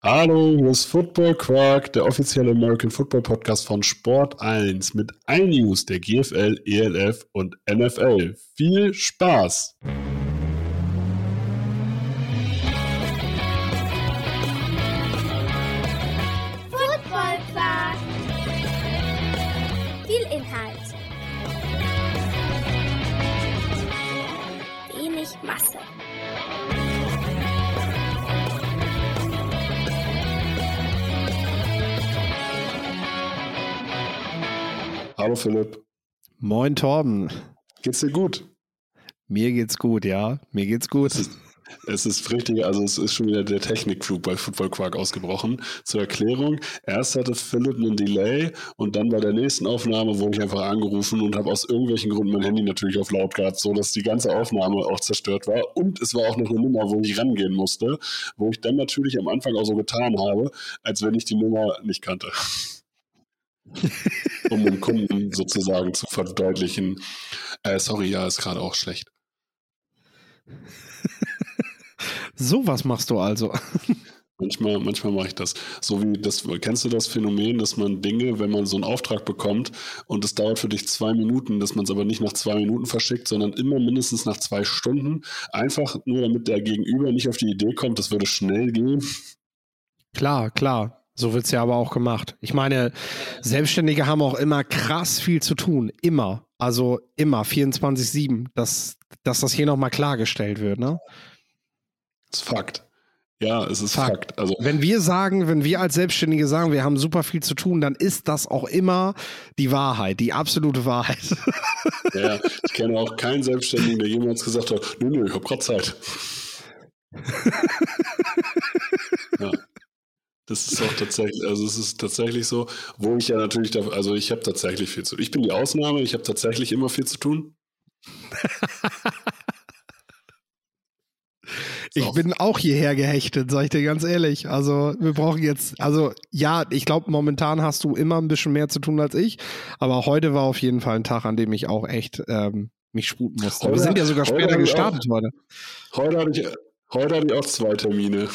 Hallo, hier ist Football Quark, der offizielle American Football Podcast von Sport 1 mit allen News der GFL, ELF und NFL. Viel Spaß! Hallo Philipp, Moin Torben. geht's dir gut? Mir geht's gut, ja. Mir geht's gut. Es ist, es ist richtig, also es ist schon wieder der Technikflug bei Football Quark ausgebrochen. Zur Erklärung, erst hatte Philipp einen Delay und dann bei der nächsten Aufnahme wurde ich einfach angerufen und habe aus irgendwelchen Gründen mein Handy natürlich auf laut gehabt, sodass die ganze Aufnahme auch zerstört war. Und es war auch noch eine Nummer, wo ich rangehen musste, wo ich dann natürlich am Anfang auch so getan habe, als wenn ich die Nummer nicht kannte. um dem Kunden sozusagen zu verdeutlichen, äh, sorry, ja, ist gerade auch schlecht. Sowas machst du also. Manchmal, manchmal mache ich das. So wie das, kennst du das Phänomen, dass man Dinge, wenn man so einen Auftrag bekommt und es dauert für dich zwei Minuten, dass man es aber nicht nach zwei Minuten verschickt, sondern immer mindestens nach zwei Stunden, einfach nur damit der Gegenüber nicht auf die Idee kommt, das würde schnell gehen. Klar, klar. So wird's ja aber auch gemacht. Ich meine, Selbstständige haben auch immer krass viel zu tun. Immer. Also immer. 24-7. Dass, dass das hier nochmal klargestellt wird, ne? Das ist Fakt. Ja, es ist Fakt. Fakt. Also, Wenn wir sagen, wenn wir als Selbstständige sagen, wir haben super viel zu tun, dann ist das auch immer die Wahrheit, die absolute Wahrheit. ja, ich kenne auch keinen Selbstständigen, der jemals gesagt hat, nö, nö, ich habe gerade Zeit. Das ist auch tatsächlich, also es ist tatsächlich so, wo ich ja natürlich, da, also ich habe tatsächlich viel zu tun. Ich bin die Ausnahme, ich habe tatsächlich immer viel zu tun. Ich So. bin auch hierher gehechtet, sag ich dir ganz ehrlich. Also wir brauchen jetzt, also ja, ich glaube, momentan hast du immer ein bisschen mehr zu tun als ich, aber heute war auf jeden Fall ein Tag, an dem ich auch echt ähm, mich sputen musste. Heute- wir sind ja sogar später gestartet heute. Heute hatte ich, heute hatte ich auch zwei Termine.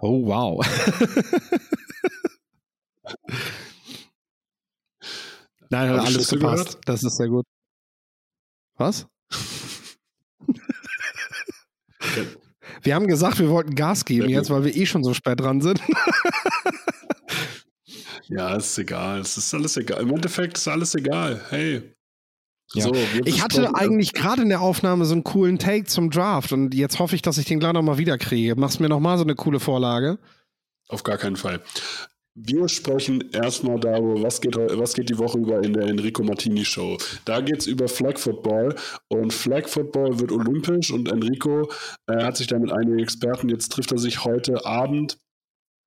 Oh, wow. Nein, hat alles gepasst. gehört? Das ist sehr gut. Was? Wir haben gesagt, wir wollten Gas geben jetzt, weil wir eh schon so spät dran sind. Ja, ist egal. Es ist alles egal. Im Endeffekt ist alles egal. Hey. Ja. So, Ich hatte eigentlich gerade in der Aufnahme so einen coolen Take zum Draft und jetzt hoffe ich, dass ich den gleich nochmal wiederkriege. Machst mir nochmal so eine coole Vorlage? Auf gar keinen Fall. Wir sprechen erstmal darüber, was geht, was geht die Woche über in der Enrico Martini Show. Da geht es über Flag Football und Flag Football wird olympisch und Enrico äh, hat sich da mit einigen Experten, jetzt trifft er sich heute Abend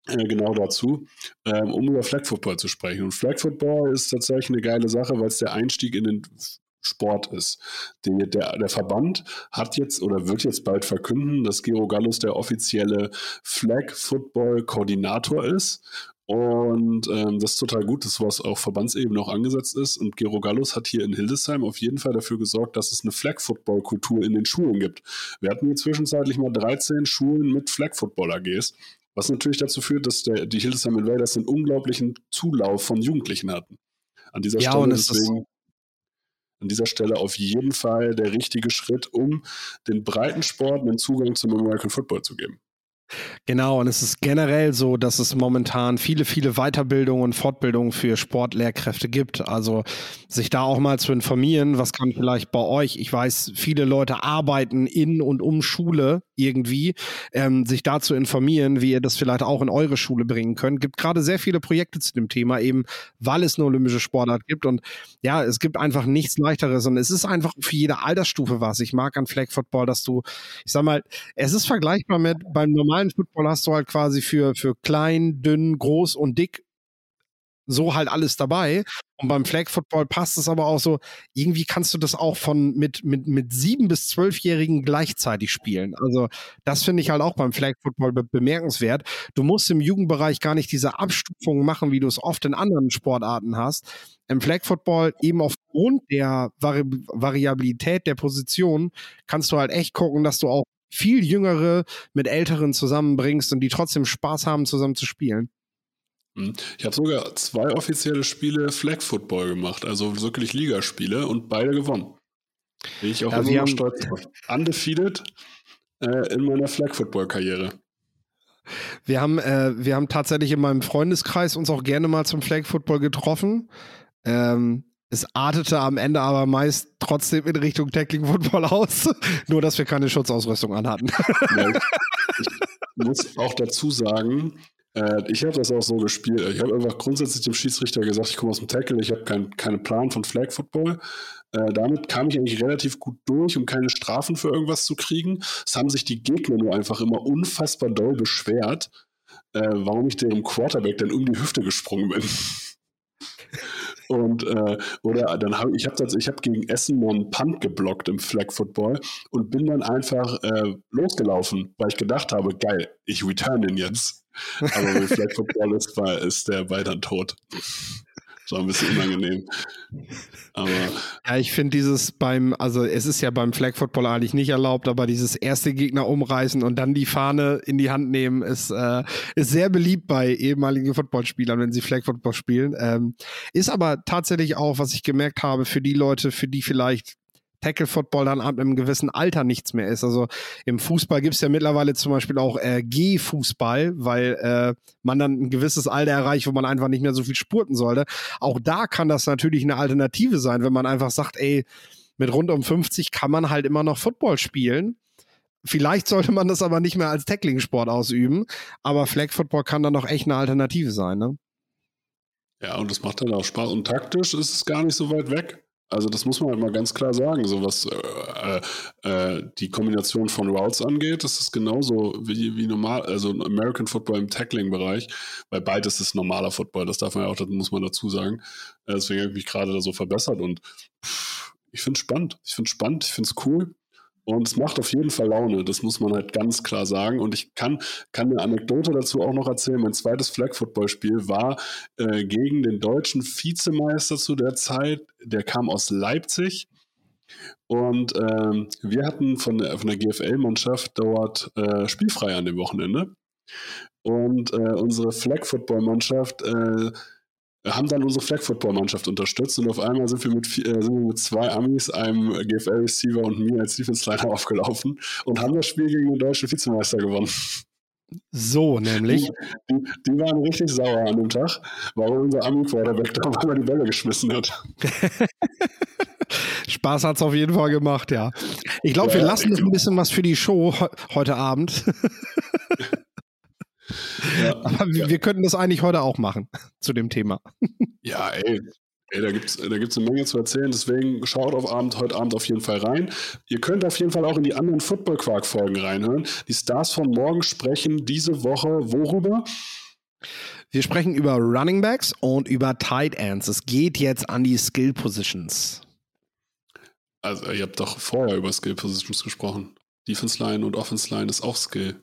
äh, genau dazu, ähm, um über Flag Football zu sprechen. Und Flag Football ist tatsächlich eine geile Sache, weil es der Einstieg in den Sport ist. Der, der, der Verband hat jetzt oder wird jetzt bald verkünden, dass Gero Gallus der offizielle Flag Football Koordinator ist. Und ähm, das ist total gut, dass was auf Verbandsebene auch angesetzt ist. Und Gero Gallus hat hier in Hildesheim auf jeden Fall dafür gesorgt, dass es eine Flag-Football-Kultur in den Schulen gibt. Wir hatten hier zwischenzeitlich mal 13 Schulen mit Flag-Football-AGs, was natürlich dazu führt, dass der, die Hildesheim Invaders einen unglaublichen Zulauf von Jugendlichen hatten. An dieser Ja, Stelle und deswegen an dieser Stelle auf jeden Fall der richtige Schritt, um den Breitensport einen Zugang zum American Football zu geben. Genau, und es ist generell so, dass es momentan viele, viele Weiterbildungen und Fortbildungen für Sportlehrkräfte gibt. Also sich da auch mal zu informieren, was kann vielleicht bei euch, ich weiß, viele Leute arbeiten in und um Schule irgendwie, ähm, sich da zu informieren, wie ihr das vielleicht auch in eure Schule bringen könnt. Gibt gerade sehr viele Projekte zu dem Thema, eben weil es eine olympische Sportart gibt. Und ja, es gibt einfach nichts leichteres. Und es ist einfach für jede Altersstufe was. Ich mag an Flag Football, dass du, ich sag mal, es ist vergleichbar mit beim normalen Football hast du halt quasi für, für klein, dünn, groß und dick so halt alles dabei. Und beim Flag Football passt es aber auch so, irgendwie kannst du das auch von mit, mit, mit sieben bis zwölfjährigen gleichzeitig spielen. Also das finde ich halt auch beim Flag Football be bemerkenswert. Du musst im Jugendbereich gar nicht diese Abstufungen machen, wie du es oft in anderen Sportarten hast. Im Flag Football eben aufgrund der Vari Variabilität der Position kannst du halt echt gucken, dass du auch viel Jüngere mit Älteren zusammenbringst und die trotzdem Spaß haben, zusammen zu spielen. Hm. Ich habe sogar zwei offizielle Spiele Flag Football gemacht, also wirklich Ligaspiele und beide gewonnen. Bin ich auch ja, immer stolz drauf. Undefeated äh, in meiner Flag Football Karriere. Wir haben, äh, wir haben tatsächlich in meinem Freundeskreis uns auch gerne mal zum Flag Football getroffen. Ähm, es artete am Ende aber meist trotzdem in Richtung Tackling Football aus, nur dass wir keine Schutzausrüstung anhatten. Ja, ich muss auch dazu sagen, äh, ich habe das auch so gespielt. Ich habe einfach grundsätzlich dem Schiedsrichter gesagt, ich komme aus dem Tackle, ich habe keinen kein Plan von Flag Football. Äh, damit kam ich eigentlich relativ gut durch, um keine Strafen für irgendwas zu kriegen. Es haben sich die Gegner nur einfach immer unfassbar doll beschwert, äh, warum ich dem Quarterback dann um die Hüfte gesprungen bin. Und äh, oder dann habe ich habe ich habe gegen Essen mal einen Punt geblockt im Flag Football und bin dann einfach äh, losgelaufen, weil ich gedacht habe, geil, ich return den jetzt. Aber wenn Flag Football ist, war, ist der Ball dann tot. Das war ein bisschen unangenehm. Aber ja, ich finde dieses beim, also es ist ja beim Flag Football eigentlich nicht erlaubt, aber dieses erste Gegner umreißen und dann die Fahne in die Hand nehmen, ist, äh, ist sehr beliebt bei ehemaligen Footballspielern, wenn sie Flag Football spielen. Ähm, ist aber tatsächlich auch, was ich gemerkt habe, für die Leute, für die vielleicht Tackle Football dann ab einem gewissen Alter nichts mehr ist. Also im Fußball gibt es ja mittlerweile zum Beispiel auch äh, G-Fußball, weil äh, man dann ein gewisses Alter erreicht, wo man einfach nicht mehr so viel spurten sollte. Auch da kann das natürlich eine Alternative sein, wenn man einfach sagt, ey, mit rund um 50 kann man halt immer noch Football spielen. Vielleicht sollte man das aber nicht mehr als Tackling-Sport ausüben, aber Flag Football kann dann noch echt eine Alternative sein, ne? Ja, und das macht dann auch Spaß. Und taktisch ist es gar nicht so weit weg. Also das muss man halt mal ganz klar sagen, so was äh, äh, die Kombination von Routes angeht, das ist genauso wie, wie normal, also American Football im Tackling-Bereich, weil beides ist normaler Football, das darf man ja auch, das muss man dazu sagen. Äh, deswegen habe ich mich gerade da so verbessert und pff, ich finde es spannend, ich finde es spannend, ich finde es cool. Und es macht auf jeden Fall Laune, das muss man halt ganz klar sagen. Und ich kann, kann eine Anekdote dazu auch noch erzählen. Mein zweites Flag-Football-Spiel war äh, gegen den deutschen Vizemeister zu der Zeit. Der kam aus Leipzig. Und ähm, wir hatten von der, von der GFL-Mannschaft dort äh, spielfrei an dem Wochenende. Und äh, unsere Flag-Football-Mannschaft äh, haben dann unsere Flag Football Mannschaft unterstützt und auf einmal sind wir mit, äh, sind wir mit zwei Amis, einem GFL Receiver und mir als Defense Liner aufgelaufen und haben das Spiel gegen den deutschen Vizemeister gewonnen. So, nämlich. Die, die, waren richtig sauer an dem Tag, weil unser Ami-Quarterback da mal die Bälle geschmissen hat. Spaß hat es auf jeden Fall gemacht, ja. Ich glaube, ja, wir lassen noch ein bisschen was für die Show heute Abend. Ja, Aber ja. wir könnten das eigentlich heute auch machen zu dem Thema. Ja, ey, Ey, da gibt es da gibt's eine Menge zu erzählen, deswegen schaut auf Abend, heute Abend auf jeden Fall rein. Ihr könnt auf jeden Fall auch in die anderen Football-Quark-Folgen reinhören. Die Stars von morgen sprechen diese Woche worüber? Wir sprechen über Running Backs und über Tight Ends. Es geht jetzt an die Skill Positions. Also, ihr habt doch vorher über Skill Positions gesprochen. Defense Line und Offense Line ist auch Skill.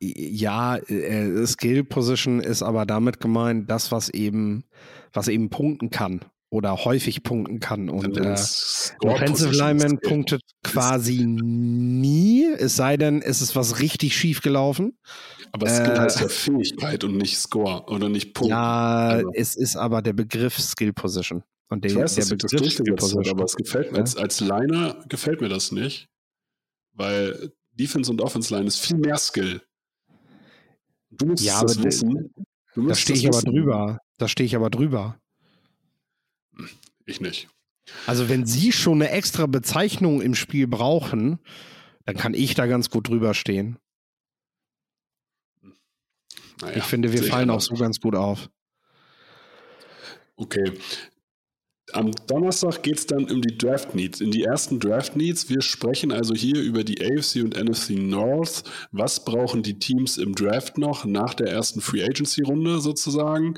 Ja, äh, Skill Position ist aber damit gemeint, das, was eben, was eben punkten kann oder häufig punkten kann. Und äh, Offensive Lineman punktet quasi nie, es sei denn, es ist was richtig schief gelaufen. Aber Skill äh, heißt ja Fähigkeit und nicht Score oder nicht Punkt. Ja, also. es ist aber der Begriff Skill Position. Und der, ich weiß, der dass Begriff das Skill Position. aber es gefällt mir, als, als Liner gefällt mir das nicht, weil Defense und Offense Line ist viel mehr Skill. Du musst ja, das wissen. da stehe ich aber drüber. Da stehe ich aber drüber. Ich nicht. Also wenn Sie schon eine extra Bezeichnung im Spiel brauchen, dann kann ich da ganz gut drüber stehen. Naja, ich finde, wir fallen auch so ganz gut auf. Okay, am Donnerstag geht es dann um die Draft Needs, in die ersten Draft Needs. Wir sprechen also hier über die AFC und NFC North. Was brauchen die Teams im Draft noch nach der ersten Free Agency Runde sozusagen?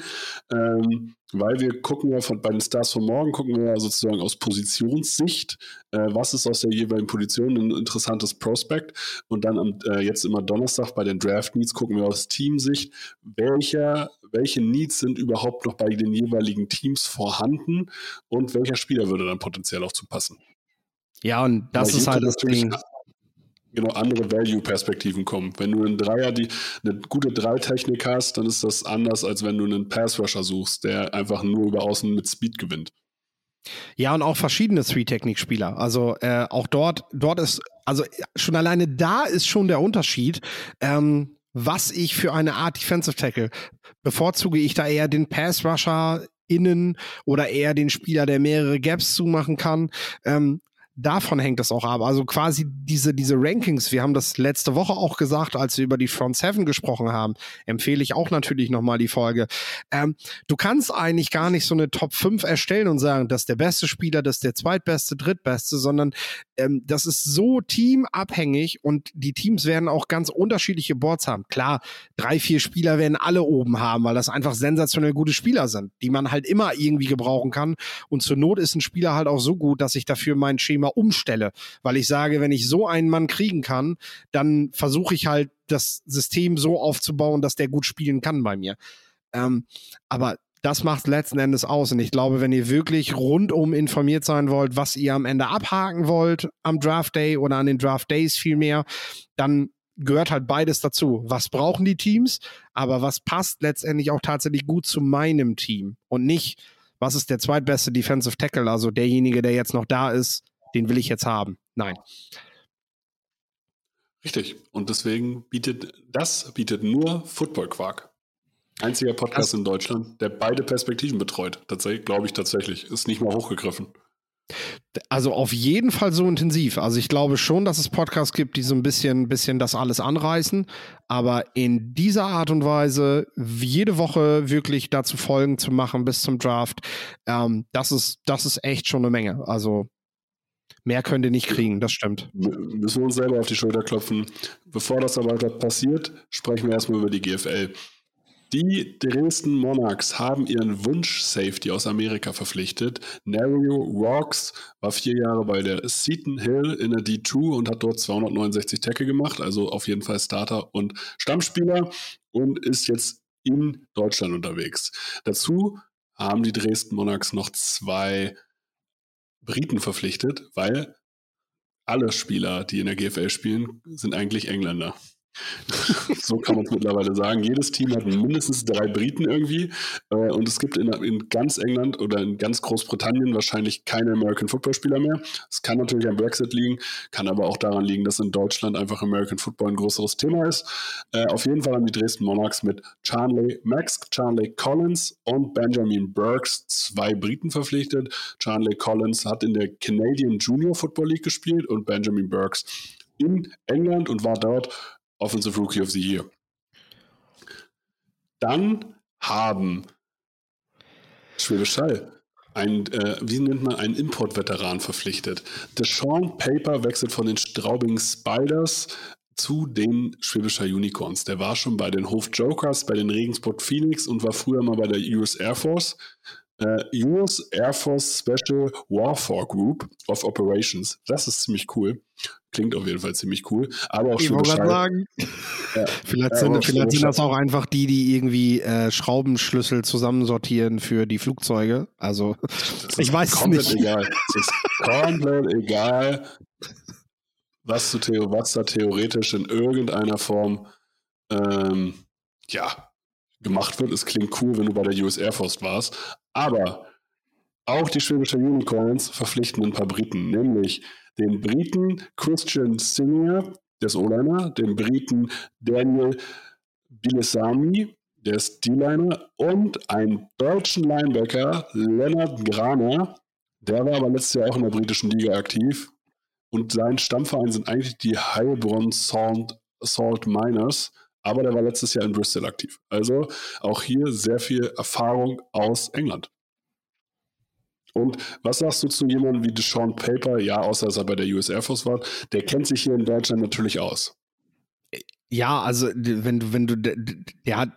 Ähm, weil wir gucken ja von, bei den Stars von morgen, gucken wir ja sozusagen aus Positionssicht, äh, was ist aus der jeweiligen Position ein interessantes Prospect. Und dann am, äh, jetzt immer Donnerstag bei den Draft Needs gucken wir aus Teamsicht, welcher, welche Needs sind überhaupt noch bei den jeweiligen Teams vorhanden und welcher Spieler würde dann potenziell auch zu passen. Ja, und das ist halt das Ding. genau andere Value-Perspektiven kommen. Wenn du einen Dreier, die eine gute Dreitechnik hast, dann ist das anders, als wenn du einen Pass-Rusher suchst, der einfach nur über außen mit Speed gewinnt. Ja, und auch verschiedene Three-Technik-Spieler. Also äh, auch dort, dort ist, also schon alleine da ist schon der Unterschied. Ähm, was ich für eine Art Defensive Tackle bevorzuge ich da eher den Pass Rusher innen oder eher den Spieler, der mehrere Gaps zumachen kann. Ähm, davon hängt es auch ab. Also quasi diese, diese Rankings, wir haben das letzte Woche auch gesagt, als wir über die Front Seven gesprochen haben, empfehle ich auch natürlich nochmal die Folge. Ähm, du kannst eigentlich gar nicht so eine Top 5 erstellen und sagen, das ist der beste Spieler, das ist der zweitbeste, drittbeste, sondern ähm, das ist so teamabhängig und die Teams werden auch ganz unterschiedliche Boards haben. Klar, drei, vier Spieler werden alle oben haben, weil das einfach sensationell gute Spieler sind, die man halt immer irgendwie gebrauchen kann. Und zur Not ist ein Spieler halt auch so gut, dass ich dafür mein Schema umstelle, weil ich sage, wenn ich so einen Mann kriegen kann, dann versuche ich halt das System so aufzubauen, dass der gut spielen kann bei mir. Ähm, aber das macht letzten Endes aus. Und ich glaube, wenn ihr wirklich rundum informiert sein wollt, was ihr am Ende abhaken wollt am Draft Day oder an den Draft Days vielmehr, dann gehört halt beides dazu. Was brauchen die Teams, aber was passt letztendlich auch tatsächlich gut zu meinem Team und nicht, was ist der zweitbeste Defensive Tackle, also derjenige, der jetzt noch da ist, den will ich jetzt haben. Nein. Richtig. Und deswegen bietet das bietet nur Football Quark. Einziger Podcast das, in Deutschland, der beide Perspektiven betreut. Tatsächlich, glaube ich tatsächlich. Ist nicht mal hochgegriffen. Also auf jeden Fall so intensiv. Also ich glaube schon, dass es Podcasts gibt, die so ein bisschen, bisschen das alles anreißen. Aber in dieser Art und Weise jede Woche wirklich dazu Folgen zu machen bis zum Draft, ähm, das ist, das ist echt schon eine Menge. Also Mehr könnt ihr nicht kriegen, das stimmt. Müssen wir uns selber auf die Schulter klopfen. Bevor das aber passiert, sprechen wir erstmal über die GFL. Die Dresden Monarchs haben ihren Wunsch-Safety aus Amerika verpflichtet. Nario Rocks war vier Jahre bei der Seton Hill in der D2 und hat dort 269 Tackle gemacht, also auf jeden Fall Starter und Stammspieler und ist jetzt in Deutschland unterwegs. Dazu haben die Dresden Monarchs noch zwei Briten verpflichtet, weil alle Spieler, die in der GFL spielen, sind eigentlich Engländer. So kann man es mittlerweile sagen. Jedes Team hat mindestens drei Briten irgendwie. Äh, und es gibt in, in, ganz England oder in ganz Großbritannien wahrscheinlich keine American Football Spieler mehr. Es kann natürlich am Brexit liegen, kann aber auch daran liegen, dass in Deutschland einfach American Football ein größeres Thema ist. Äh, auf jeden Fall haben die Dresden Monarchs mit Charlie Max, Charlie Collins und Benjamin Burks zwei Briten verpflichtet. Charlie Collins hat in der Canadian Junior Football League gespielt und Benjamin Burks in England und war dort Offensive Rookie of the Year. Dann haben Schwäbisch Hall ein, äh, wie nennt man, einen Importveteran verpflichtet. Deshaun Paper wechselt von den Straubing Spiders zu den Schwäbischer Unicorns. Der war schon bei den Hof Jokers, bei den Regensburg Phoenix und war früher mal bei der US Air Force. Uh, US Air Force Special Warfare Group of Operations. Das ist ziemlich cool. Klingt auf jeden Fall ziemlich cool. Aber auch ich schon sagen. Ja, vielleicht sind, vielleicht sind das auch einfach die, die irgendwie äh, Schraubenschlüssel zusammensortieren für die Flugzeuge. Also, ich weiß es nicht. Egal. Es ist komplett egal, was, du, was da theoretisch in irgendeiner Form ähm, ja, gemacht wird. Es klingt cool, wenn du bei der US Air Force warst. Aber auch die Schwäbische Unicorns verpflichten ein paar Briten, nämlich den Briten Christian Singer, der ist O-Liner, den Briten Daniel Bilesami, der ist D-Liner, und einen deutschen Linebacker, Leonard Graner, der war aber letztes Jahr auch in der britischen Liga aktiv. Und sein Stammverein sind eigentlich die Heilbronn Salt, Salt Miners aber der war letztes Jahr in Bristol aktiv. Also auch hier sehr viel Erfahrung aus England. Und was sagst du zu jemandem wie Deshaun Paper? Ja, außer dass er bei der US Air Force war. Der kennt sich hier in Deutschland natürlich aus. Ja, also wenn du, wenn du, der hat,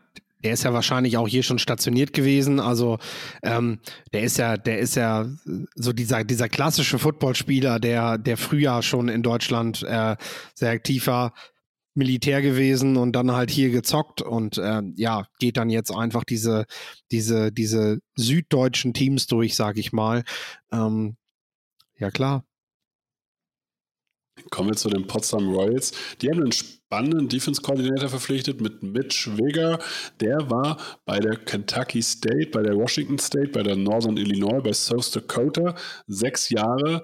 der ist ja wahrscheinlich auch hier schon stationiert gewesen. Also ähm, der ist ja, der ist ja so dieser, dieser klassische Footballspieler, der, der früher schon in Deutschland äh, sehr aktiv war. Militär gewesen und dann halt hier gezockt und äh, ja, geht dann jetzt einfach diese, diese, diese süddeutschen Teams durch, sag ich mal. Ähm, ja, klar. Kommen wir zu den Potsdam Royals. Die haben einen spannenden Defense-Koordinator verpflichtet mit Mitch Weger. Der war bei der Kentucky State, bei der Washington State, bei der Northern Illinois, bei South Dakota sechs Jahre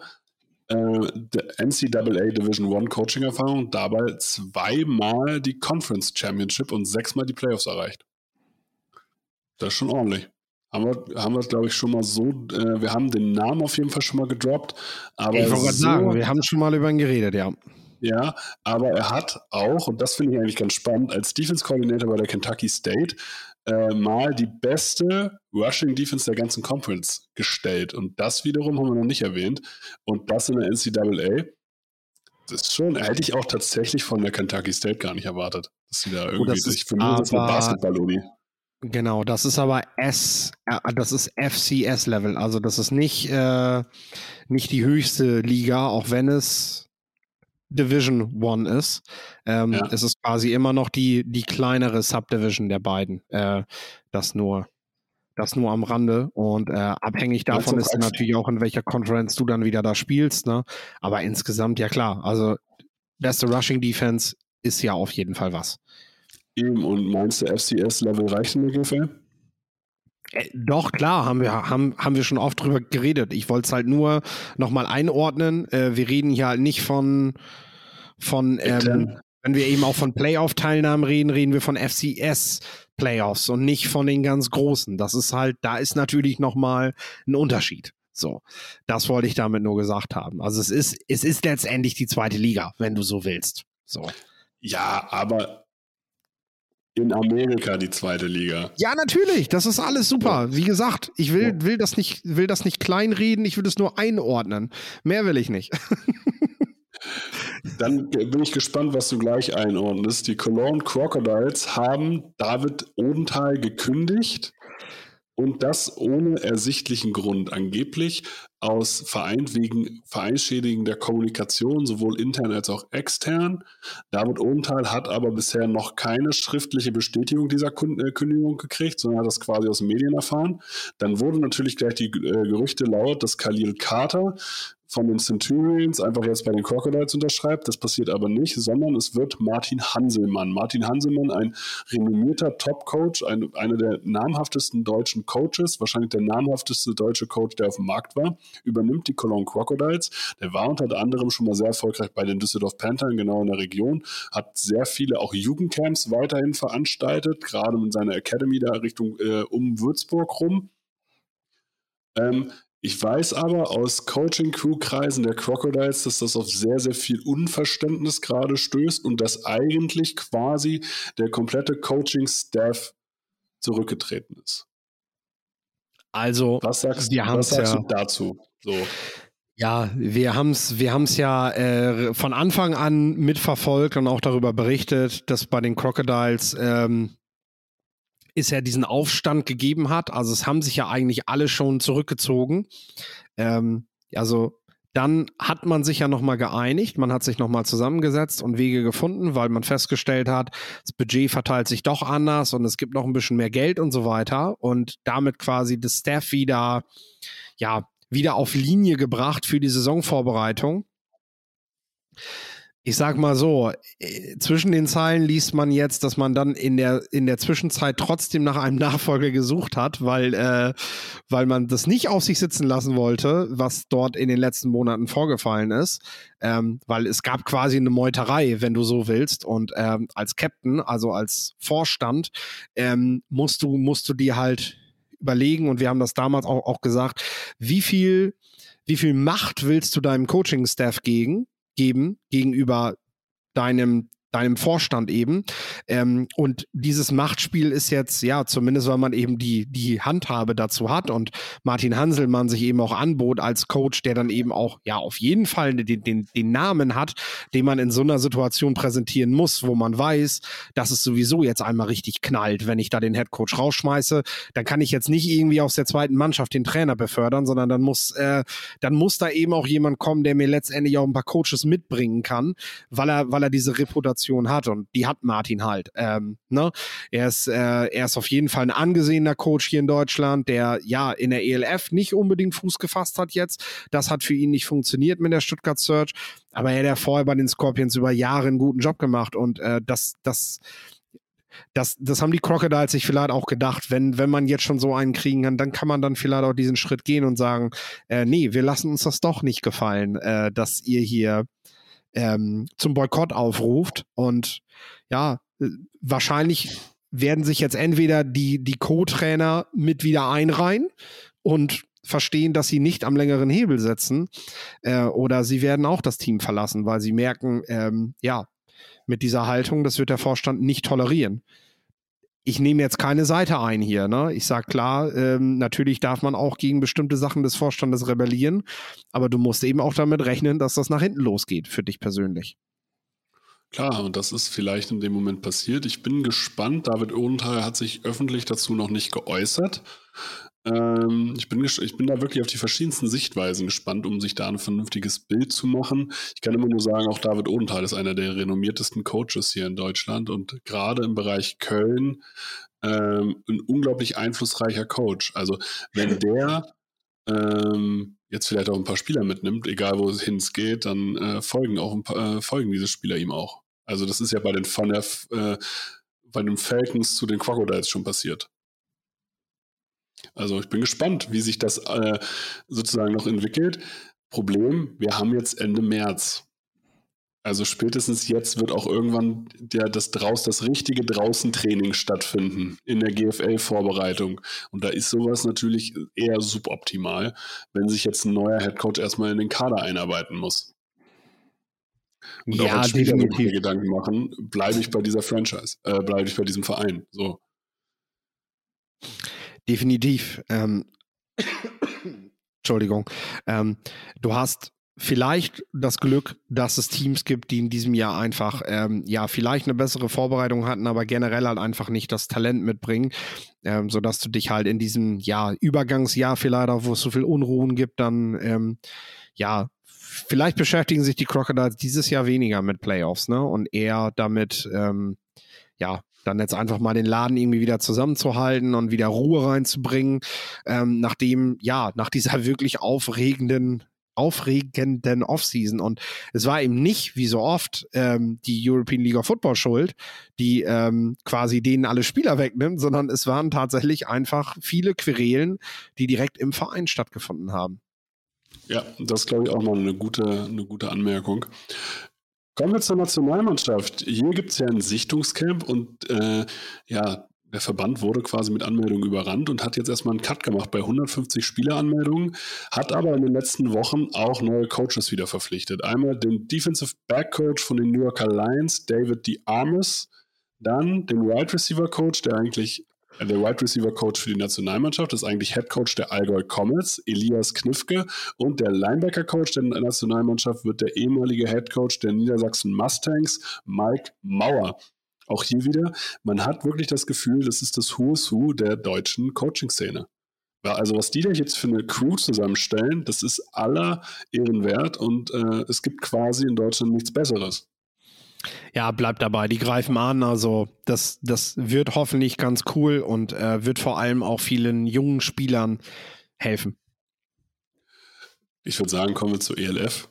äh, NCAA Division One Coaching-Erfahrung, dabei zweimal die Conference Championship und sechsmal die Playoffs erreicht. Das ist schon ordentlich. Haben wir, haben wir glaube ich, schon mal so, äh, wir haben den Namen auf jeden Fall schon mal gedroppt. Aber ich wollte so, gerade sagen, wir haben schon mal über ihn geredet, ja. Ja, aber er hat auch, und das finde ich eigentlich ganz spannend, als Defense Coordinator bei der Kentucky State äh, mal die beste Rushing Defense der ganzen Conference gestellt. Und das wiederum haben wir noch nicht erwähnt. Und das in der NCAA. Das ist schon, hätte ich auch tatsächlich von der Kentucky State gar nicht erwartet, dass sie da irgendwie, das ist ich für mich ist eine Basketball-Uni. Genau, das ist aber S, äh, das ist FCS-Level, also das ist nicht, äh, nicht die höchste Liga, auch wenn es Division One ist. Ähm, ja. Es ist quasi immer noch die, die kleinere Subdivision der beiden. Äh, das nur, das nur am Rande. Und äh, abhängig davon ist natürlich auch, in welcher Conference du dann wieder da spielst. Ne? Aber insgesamt, ja klar, also beste Rushing Defense ist ja auf jeden Fall was. Eben, und meinst du, FCS-Level der GFL? Äh, doch, klar, haben wir, haben, haben wir schon oft drüber geredet. Ich wollte es halt nur nochmal einordnen. Äh, wir reden hier halt nicht von, von ähm, wenn wir eben auch von Playoff-Teilnahmen reden, reden wir von FCS-Playoffs und nicht von den ganz großen. Das ist halt, da ist natürlich nochmal ein Unterschied. So, das wollte ich damit nur gesagt haben. Also es ist, es ist letztendlich die zweite Liga, wenn du so willst. So. Ja, aber in Amerika die zweite Liga. Ja, natürlich. Das ist alles super. Wie gesagt, ich will, will, das, nicht, will das nicht kleinreden, ich will das nur einordnen. Mehr will ich nicht. Dann bin ich gespannt, was du gleich einordnest. Die Cologne Crocodiles haben David Odenthal gekündigt und das ohne ersichtlichen Grund. Angeblich aus Verein wegen vereinsschädigender Kommunikation, sowohl intern als auch extern. David Odenthal hat aber bisher noch keine schriftliche Bestätigung dieser äh, Kündigung gekriegt, sondern hat das quasi aus Medien erfahren. Dann wurden natürlich gleich die äh, Gerüchte laut, dass Khalil Carter von den Centurions einfach jetzt bei den Crocodiles unterschreibt. Das passiert aber nicht, sondern es wird Martin Hanselmann. Martin Hanselmann, ein renommierter Top-Coach, ein, einer der namhaftesten deutschen Coaches, wahrscheinlich der namhafteste deutsche Coach, der auf dem Markt war, übernimmt die Cologne Crocodiles. Der war unter anderem schon mal sehr erfolgreich bei den Düsseldorf Panthers, genau in der Region, hat sehr viele auch Jugendcamps weiterhin veranstaltet, gerade mit seiner Academy da Richtung äh, um Würzburg rum. Ähm, ich weiß aber aus Coaching-Crew-Kreisen der Crocodiles, dass das auf sehr, sehr viel Unverständnis gerade stößt und dass eigentlich quasi der komplette Coaching-Staff zurückgetreten ist. Also, was sagst, wir was sagst ja, du dazu? So. Ja, wir haben es wir haben's ja äh, von Anfang an mitverfolgt und auch darüber berichtet, dass bei den Crocodiles ähm, es ja diesen Aufstand gegeben hat. Also es haben sich ja eigentlich alle schon zurückgezogen. Ähm, also dann hat man sich ja nochmal geeinigt, man hat sich nochmal zusammengesetzt und Wege gefunden, weil man festgestellt hat, das Budget verteilt sich doch anders und es gibt noch ein bisschen mehr Geld und so weiter und damit quasi das Staff wieder, ja, wieder auf Linie gebracht für die Saisonvorbereitung ich sag mal so, äh, zwischen den Zeilen liest man jetzt, dass man dann in der, in der Zwischenzeit trotzdem nach einem Nachfolger gesucht hat, weil, äh, weil man das nicht auf sich sitzen lassen wollte, was dort in den letzten Monaten vorgefallen ist. Ähm, weil es gab quasi eine Meuterei, wenn du so willst. Und ähm, als Captain, also als Vorstand, ähm, musst du, musst du dir halt überlegen, und wir haben das damals auch, auch gesagt, wie viel, wie viel Macht willst du deinem Coaching-Staff gegen? Geben gegenüber deinem deinem Vorstand eben. Ähm, und dieses Machtspiel ist jetzt, ja, zumindest weil man eben die, die Handhabe dazu hat und Martin Hanselmann sich eben auch anbot als Coach, der dann eben auch, ja, auf jeden Fall den, den, den Namen hat, den man in so einer Situation präsentieren muss, wo man weiß, dass es sowieso jetzt einmal richtig knallt, wenn ich da den Headcoach rausschmeiße, dann kann ich jetzt nicht irgendwie aus der zweiten Mannschaft den Trainer befördern, sondern dann muss, äh, dann muss da eben auch jemand kommen, der mir letztendlich auch ein paar Coaches mitbringen kann, weil er, weil er diese Reputation Reputation hat und die hat Martin halt. Ähm, ne? er, ist, äh, er ist auf jeden Fall ein angesehener Coach hier in Deutschland, der ja in der ELF nicht unbedingt Fuß gefasst hat jetzt. Das hat für ihn nicht funktioniert mit der Stuttgart Search, aber er hat ja vorher bei den Scorpions über Jahre einen guten Job gemacht und äh, das, das das, das haben die Crocodiles sich vielleicht auch gedacht, wenn, wenn man jetzt schon so einen kriegen kann, dann kann man dann vielleicht auch diesen Schritt gehen und sagen, äh, nee, wir lassen uns das doch nicht gefallen, äh, dass ihr hier ähm, zum Boykott aufruft. Und ja, äh, wahrscheinlich werden sich jetzt entweder die, die Co-Trainer mit wieder einreihen und verstehen, dass sie nicht am längeren Hebel sitzen, äh, oder sie werden auch das Team verlassen, weil sie merken, ähm, ja, mit dieser Haltung, das wird der Vorstand nicht tolerieren. Ich nehme jetzt keine Seite ein hier. Ne? Ich sage klar, ähm, natürlich darf man auch gegen bestimmte Sachen des Vorstandes rebellieren, aber du musst eben auch damit rechnen, dass das nach hinten losgeht für dich persönlich. Klar, und das ist vielleicht in dem Moment passiert. Ich bin gespannt. David Odenthal hat sich öffentlich dazu noch nicht geäußert. Ähm, ich, bin ich bin da wirklich auf die verschiedensten Sichtweisen gespannt, um sich da ein vernünftiges Bild zu machen. Ich kann immer nur sagen, auch David Odenthal ist einer der renommiertesten Coaches hier in Deutschland und gerade im Bereich Köln ähm, ein unglaublich einflussreicher Coach. Also wenn der ähm, jetzt vielleicht auch ein paar Spieler mitnimmt, egal wo es geht, dann äh, folgen auch ein paar, äh, folgen diese Spieler ihm auch. Also das ist ja bei den von der, äh, bei den Falcons zu den Crocodiles schon passiert. Also ich bin gespannt, wie sich das äh, sozusagen noch entwickelt. Problem, wir haben jetzt Ende März. Also spätestens jetzt wird auch irgendwann der, das, draus, das richtige Draußen-Training stattfinden in der GFL-Vorbereitung. Und da ist sowas natürlich eher suboptimal, wenn sich jetzt ein neuer Headcoach erstmal in den Kader einarbeiten muss. Und ja, auch als Spieler definitiv. Gedanken machen, bleibe ich bei dieser Franchise, äh, bleibe ich bei diesem Verein. So. Definitiv. Ähm, Entschuldigung. Ähm, du hast vielleicht das Glück, dass es Teams gibt, die in diesem Jahr einfach ähm, ja vielleicht eine bessere Vorbereitung hatten, aber generell halt einfach nicht das Talent mitbringen, ähm, sodass du dich halt in diesem ja Übergangsjahr vielleicht auch, wo es so viel Unruhen gibt, dann ähm, ja vielleicht beschäftigen sich die Crocodiles dieses Jahr weniger mit Playoffs, ne und eher damit ähm, ja dann jetzt einfach mal den Laden irgendwie wieder zusammenzuhalten und wieder Ruhe reinzubringen, ähm, nachdem, ja, nach dieser wirklich aufregenden aufregenden Offseason. Und es war eben nicht, wie so oft, ähm, die European League of Football schuld, die ähm, quasi denen alle Spieler wegnimmt, sondern es waren tatsächlich einfach viele Querelen, die direkt im Verein stattgefunden haben. Ja, das glaube ich auch mal eine gute, eine gute Anmerkung. Kommen wir zur Nationalmannschaft. Hier gibt es ja ein Sichtungscamp und äh, ja, der Verband wurde quasi mit Anmeldungen überrannt und hat jetzt erstmal einen Cut gemacht bei 150 Spieleranmeldungen, hat aber in den letzten Wochen auch neue Coaches wieder verpflichtet. Einmal den Defensive Back Coach von den New Yorker Lions, David D. Armes, dann den Wide Receiver Coach, der eigentlich der Wide Receiver Coach für die Nationalmannschaft ist eigentlich Head Coach der Allgäu Comets, Elias Knifke. Und der Linebacker Coach der Nationalmannschaft wird der ehemalige Head Coach der Niedersachsen Mustangs, Mike Mauer. Auch hier wieder, man hat wirklich das Gefühl, das ist das Who's Who der deutschen Coaching-Szene. Also was die da jetzt für eine Crew zusammenstellen, das ist aller Ehren wert und äh, es gibt quasi in Deutschland nichts Besseres. Ja, bleibt dabei. Die greifen an. Also das, das wird hoffentlich ganz cool und äh, wird vor allem auch vielen jungen Spielern helfen. Ich würde sagen, kommen wir zur ELF.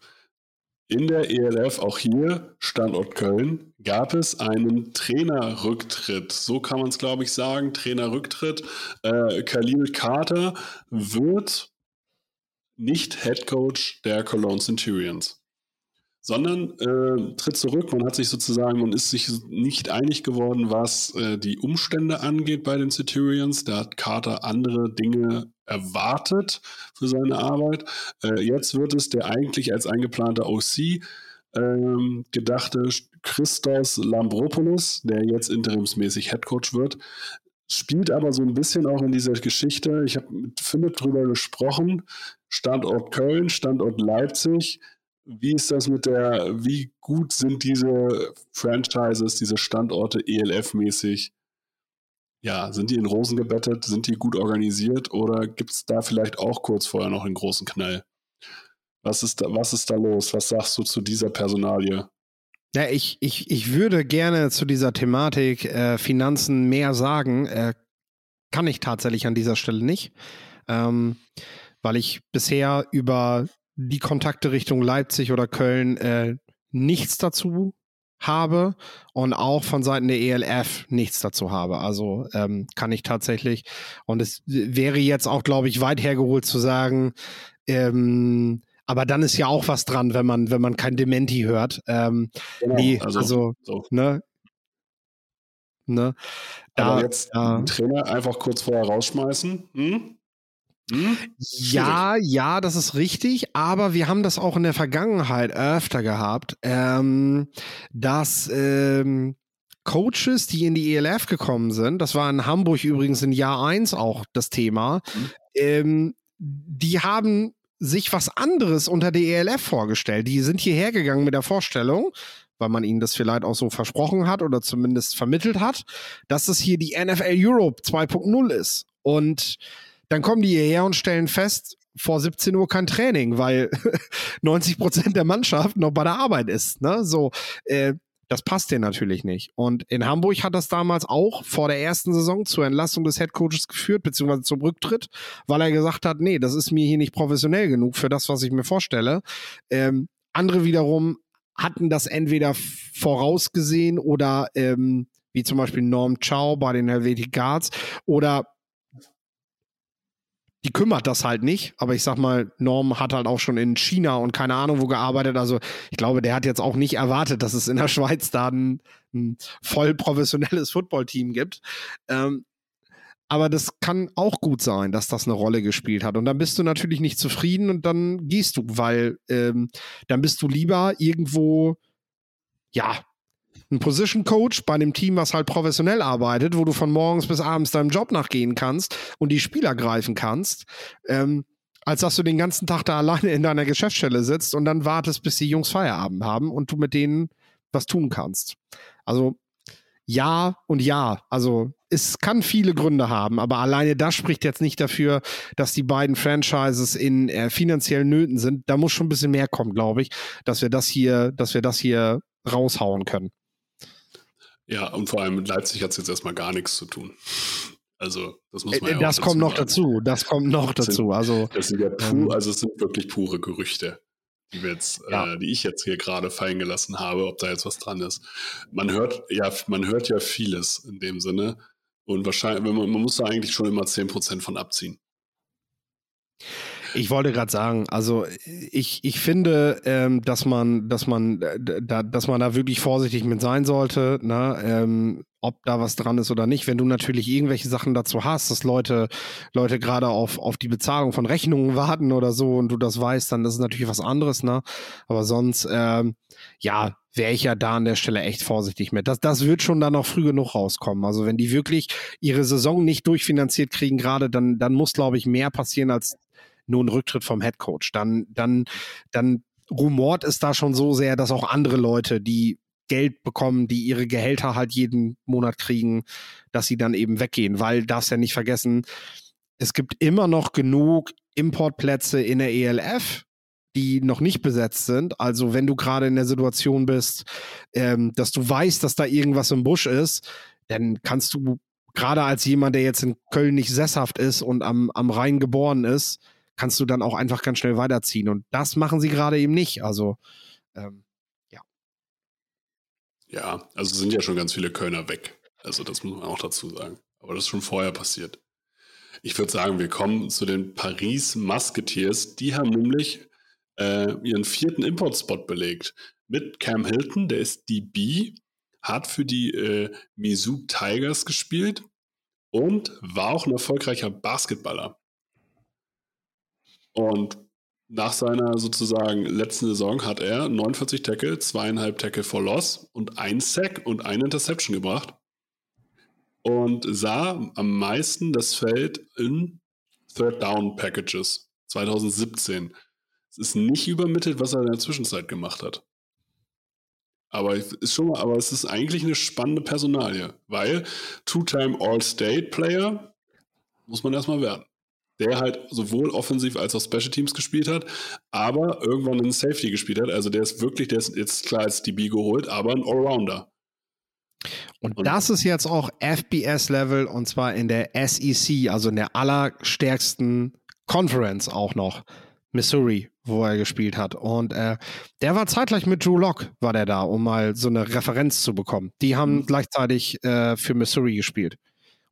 In der ELF, auch hier, Standort Köln, gab es einen Trainerrücktritt. So kann man es, glaube ich, sagen. Trainerrücktritt. Äh, Khalil Carter wird nicht Head Coach der Cologne Centurions sondern äh, tritt zurück. Man hat sich sozusagen, man ist sich nicht einig geworden, was äh, die Umstände angeht bei den Centurions. Da hat Carter andere Dinge erwartet für seine Arbeit. Äh, jetzt wird es der eigentlich als eingeplanter OC ähm, gedachte Christos Lambropoulos, der jetzt interimsmäßig Headcoach wird, spielt aber so ein bisschen auch in dieser Geschichte. Ich habe mit Philipp drüber gesprochen. Standort Köln, Standort Leipzig wie ist das mit der, wie gut sind diese Franchises, diese Standorte ELF-mäßig? Ja, sind die in Rosen gebettet? Sind die gut organisiert? Oder gibt es da vielleicht auch kurz vorher noch einen großen Knall? Was ist, da, was ist da los? Was sagst du zu dieser Personalie? Ja, ich, ich, ich würde gerne zu dieser Thematik äh, Finanzen mehr sagen. Äh, kann ich tatsächlich an dieser Stelle nicht, ähm, weil ich bisher über die Kontakte Richtung Leipzig oder Köln äh, nichts dazu habe und auch von Seiten der ELF nichts dazu habe. Also ähm, kann ich tatsächlich, und es wäre jetzt auch, glaube ich, weit hergeholt zu sagen, ähm, aber dann ist ja auch was dran, wenn man, wenn man kein Dementi hört. Ähm, genau, nee, also, also so. ne? Ne? Da, Aber jetzt äh, Trainer einfach kurz vorher rausschmeißen. Hm? Hm? Ja, ja, das ist richtig, aber wir haben das auch in der Vergangenheit öfter gehabt, ähm, dass ähm, Coaches, die in die ELF gekommen sind, das war in Hamburg übrigens in Jahr 1 auch das Thema, mhm. ähm, die haben sich was anderes unter der ELF vorgestellt. Die sind hierher gegangen mit der Vorstellung, weil man ihnen das vielleicht auch so versprochen hat oder zumindest vermittelt hat, dass es hier die NFL Europe 2.0 ist. Und dann kommen die hierher und stellen fest, vor 17 Uhr kein Training, weil 90 Prozent der Mannschaft noch bei der Arbeit ist. Ne? So, äh, das passt dir natürlich nicht. Und in Hamburg hat das damals auch vor der ersten Saison zur Entlassung des Headcoaches geführt, beziehungsweise zum Rücktritt, weil er gesagt hat, nee, das ist mir hier nicht professionell genug für das, was ich mir vorstelle. Ähm, andere wiederum hatten das entweder vorausgesehen oder ähm, wie zum Beispiel Norm Chow bei den Helvetic Guards oder die kümmert das halt nicht. Aber ich sag mal, Norm hat halt auch schon in China und keine Ahnung wo gearbeitet. Also ich glaube, der hat jetzt auch nicht erwartet, dass es in der Schweiz da ein, ein voll professionelles Footballteam gibt. Ähm, aber das kann auch gut sein, dass das eine Rolle gespielt hat. Und dann bist du natürlich nicht zufrieden und dann gehst du, weil ähm, dann bist du lieber irgendwo, ja, ein Position Coach bei einem Team, was halt professionell arbeitet, wo du von morgens bis abends deinem Job nachgehen kannst und die Spieler greifen kannst, ähm, als dass du den ganzen Tag da alleine in deiner Geschäftsstelle sitzt und dann wartest, bis die Jungs Feierabend haben und du mit denen was tun kannst. Also ja und ja. Also es kann viele Gründe haben, aber alleine das spricht jetzt nicht dafür, dass die beiden Franchises in äh, finanziellen Nöten sind. Da muss schon ein bisschen mehr kommen, glaube ich, dass wir das hier, dass wir das hier raushauen können. Ja, und vor allem mit Leipzig hat es jetzt erstmal gar nichts zu tun. Also, das muss man äh, ja Das kommt noch dazu. Das kommt noch das dazu. Sind, also, das sind ja pur, ähm, also es sind wirklich pure Gerüchte, die, wir jetzt, ja. äh, die ich jetzt hier gerade fallen gelassen habe, ob da jetzt was dran ist. Man hört ja, man hört ja vieles in dem Sinne. Und wahrscheinlich, man, man muss da eigentlich schon immer 10% von abziehen. Ich wollte gerade sagen, also ich, ich finde, ähm, dass man, dass man, da, dass man da wirklich vorsichtig mit sein sollte, ne? Ähm, ob da was dran ist oder nicht. Wenn du natürlich irgendwelche Sachen dazu hast, dass Leute, Leute gerade auf, auf die Bezahlung von Rechnungen warten oder so und du das weißt, dann ist es natürlich was anderes, ne? Aber sonst, ähm, ja, wäre ich ja da an der Stelle echt vorsichtig mit. Das, das wird schon dann noch früh genug rauskommen. Also wenn die wirklich ihre Saison nicht durchfinanziert kriegen gerade, dann, dann muss, glaube ich, mehr passieren als nur ein Rücktritt vom Head Coach. Dann, dann, dann rumort es da schon so sehr, dass auch andere Leute, die Geld bekommen, die ihre Gehälter halt jeden Monat kriegen, dass sie dann eben weggehen, weil darfst ja nicht vergessen, es gibt immer noch genug Importplätze in der ELF, die noch nicht besetzt sind. Also wenn du gerade in der Situation bist, ähm, dass du weißt, dass da irgendwas im Busch ist, dann kannst du gerade als jemand, der jetzt in Köln nicht sesshaft ist und am, am Rhein geboren ist, kannst du dann auch einfach ganz schnell weiterziehen. Und das machen sie gerade eben nicht. Also, ähm, ja. Ja, also sind ja schon ganz viele Kölner weg. Also, das muss man auch dazu sagen. Aber das ist schon vorher passiert. Ich würde sagen, wir kommen zu den Paris Musketeers. Die haben nämlich äh, ihren vierten Importspot belegt. Mit Cam Hilton, der ist DB, hat für die äh, Mizzou Tigers gespielt und war auch ein erfolgreicher Basketballer. Und nach seiner sozusagen letzten Saison hat er 49 Tackle, zweieinhalb Tackle for Loss und ein Sack und eine Interception gebracht. Und sah am meisten das Feld in Third Down Packages 2017. Es ist nicht übermittelt, was er in der Zwischenzeit gemacht hat. Aber ist schon aber es ist eigentlich eine spannende Personalie, weil Two-Time All-State Player muss man erstmal werden. Der halt sowohl offensiv als auch Special Teams gespielt hat, aber irgendwann einen Safety gespielt hat. Also der ist wirklich, der ist jetzt klar als DB geholt, aber ein Allrounder. Und, und das ist jetzt auch FBS-Level und zwar in der SEC, also in der allerstärksten Conference auch noch. Missouri, wo er gespielt hat. Und äh, der war zeitgleich mit Drew Locke, war der da, um mal so eine Referenz zu bekommen. Die haben mhm. gleichzeitig äh, für Missouri gespielt.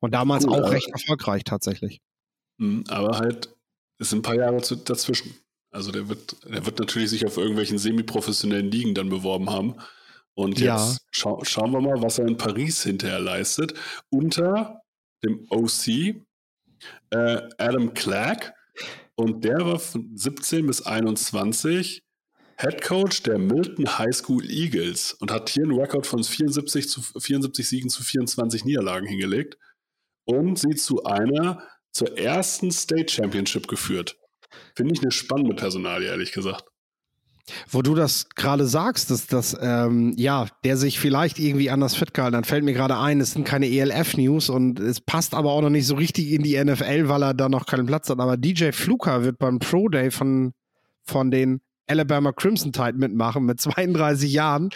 Und damals cool, auch recht erfolgreich tatsächlich. Mhm, aber halt, es sind ein paar Jahre dazwischen. Also der wird, der wird natürlich sich auf irgendwelchen semi-professionellen Ligen dann beworben haben. Und jetzt ja. scha schauen wir mal, was er in Paris hinterher leistet. Unter dem OC äh, Adam Clark. Und der war von 17 bis 21 Head Coach der Milton High School Eagles und hat hier einen Rekord von 74 zu 74 Siegen zu 24 Niederlagen hingelegt und sie zu einer zur ersten State Championship geführt. Finde ich eine spannende Personalie, ehrlich gesagt. Wo du das gerade sagst, dass das, ähm, ja, der sich vielleicht irgendwie anders fit gehalten hat, fällt mir gerade ein, es sind keine ELF-News und es passt aber auch noch nicht so richtig in die NFL, weil er da noch keinen Platz hat. Aber DJ Fluker wird beim Pro Day von, von den Alabama Crimson Tide mitmachen mit 32 Jahren.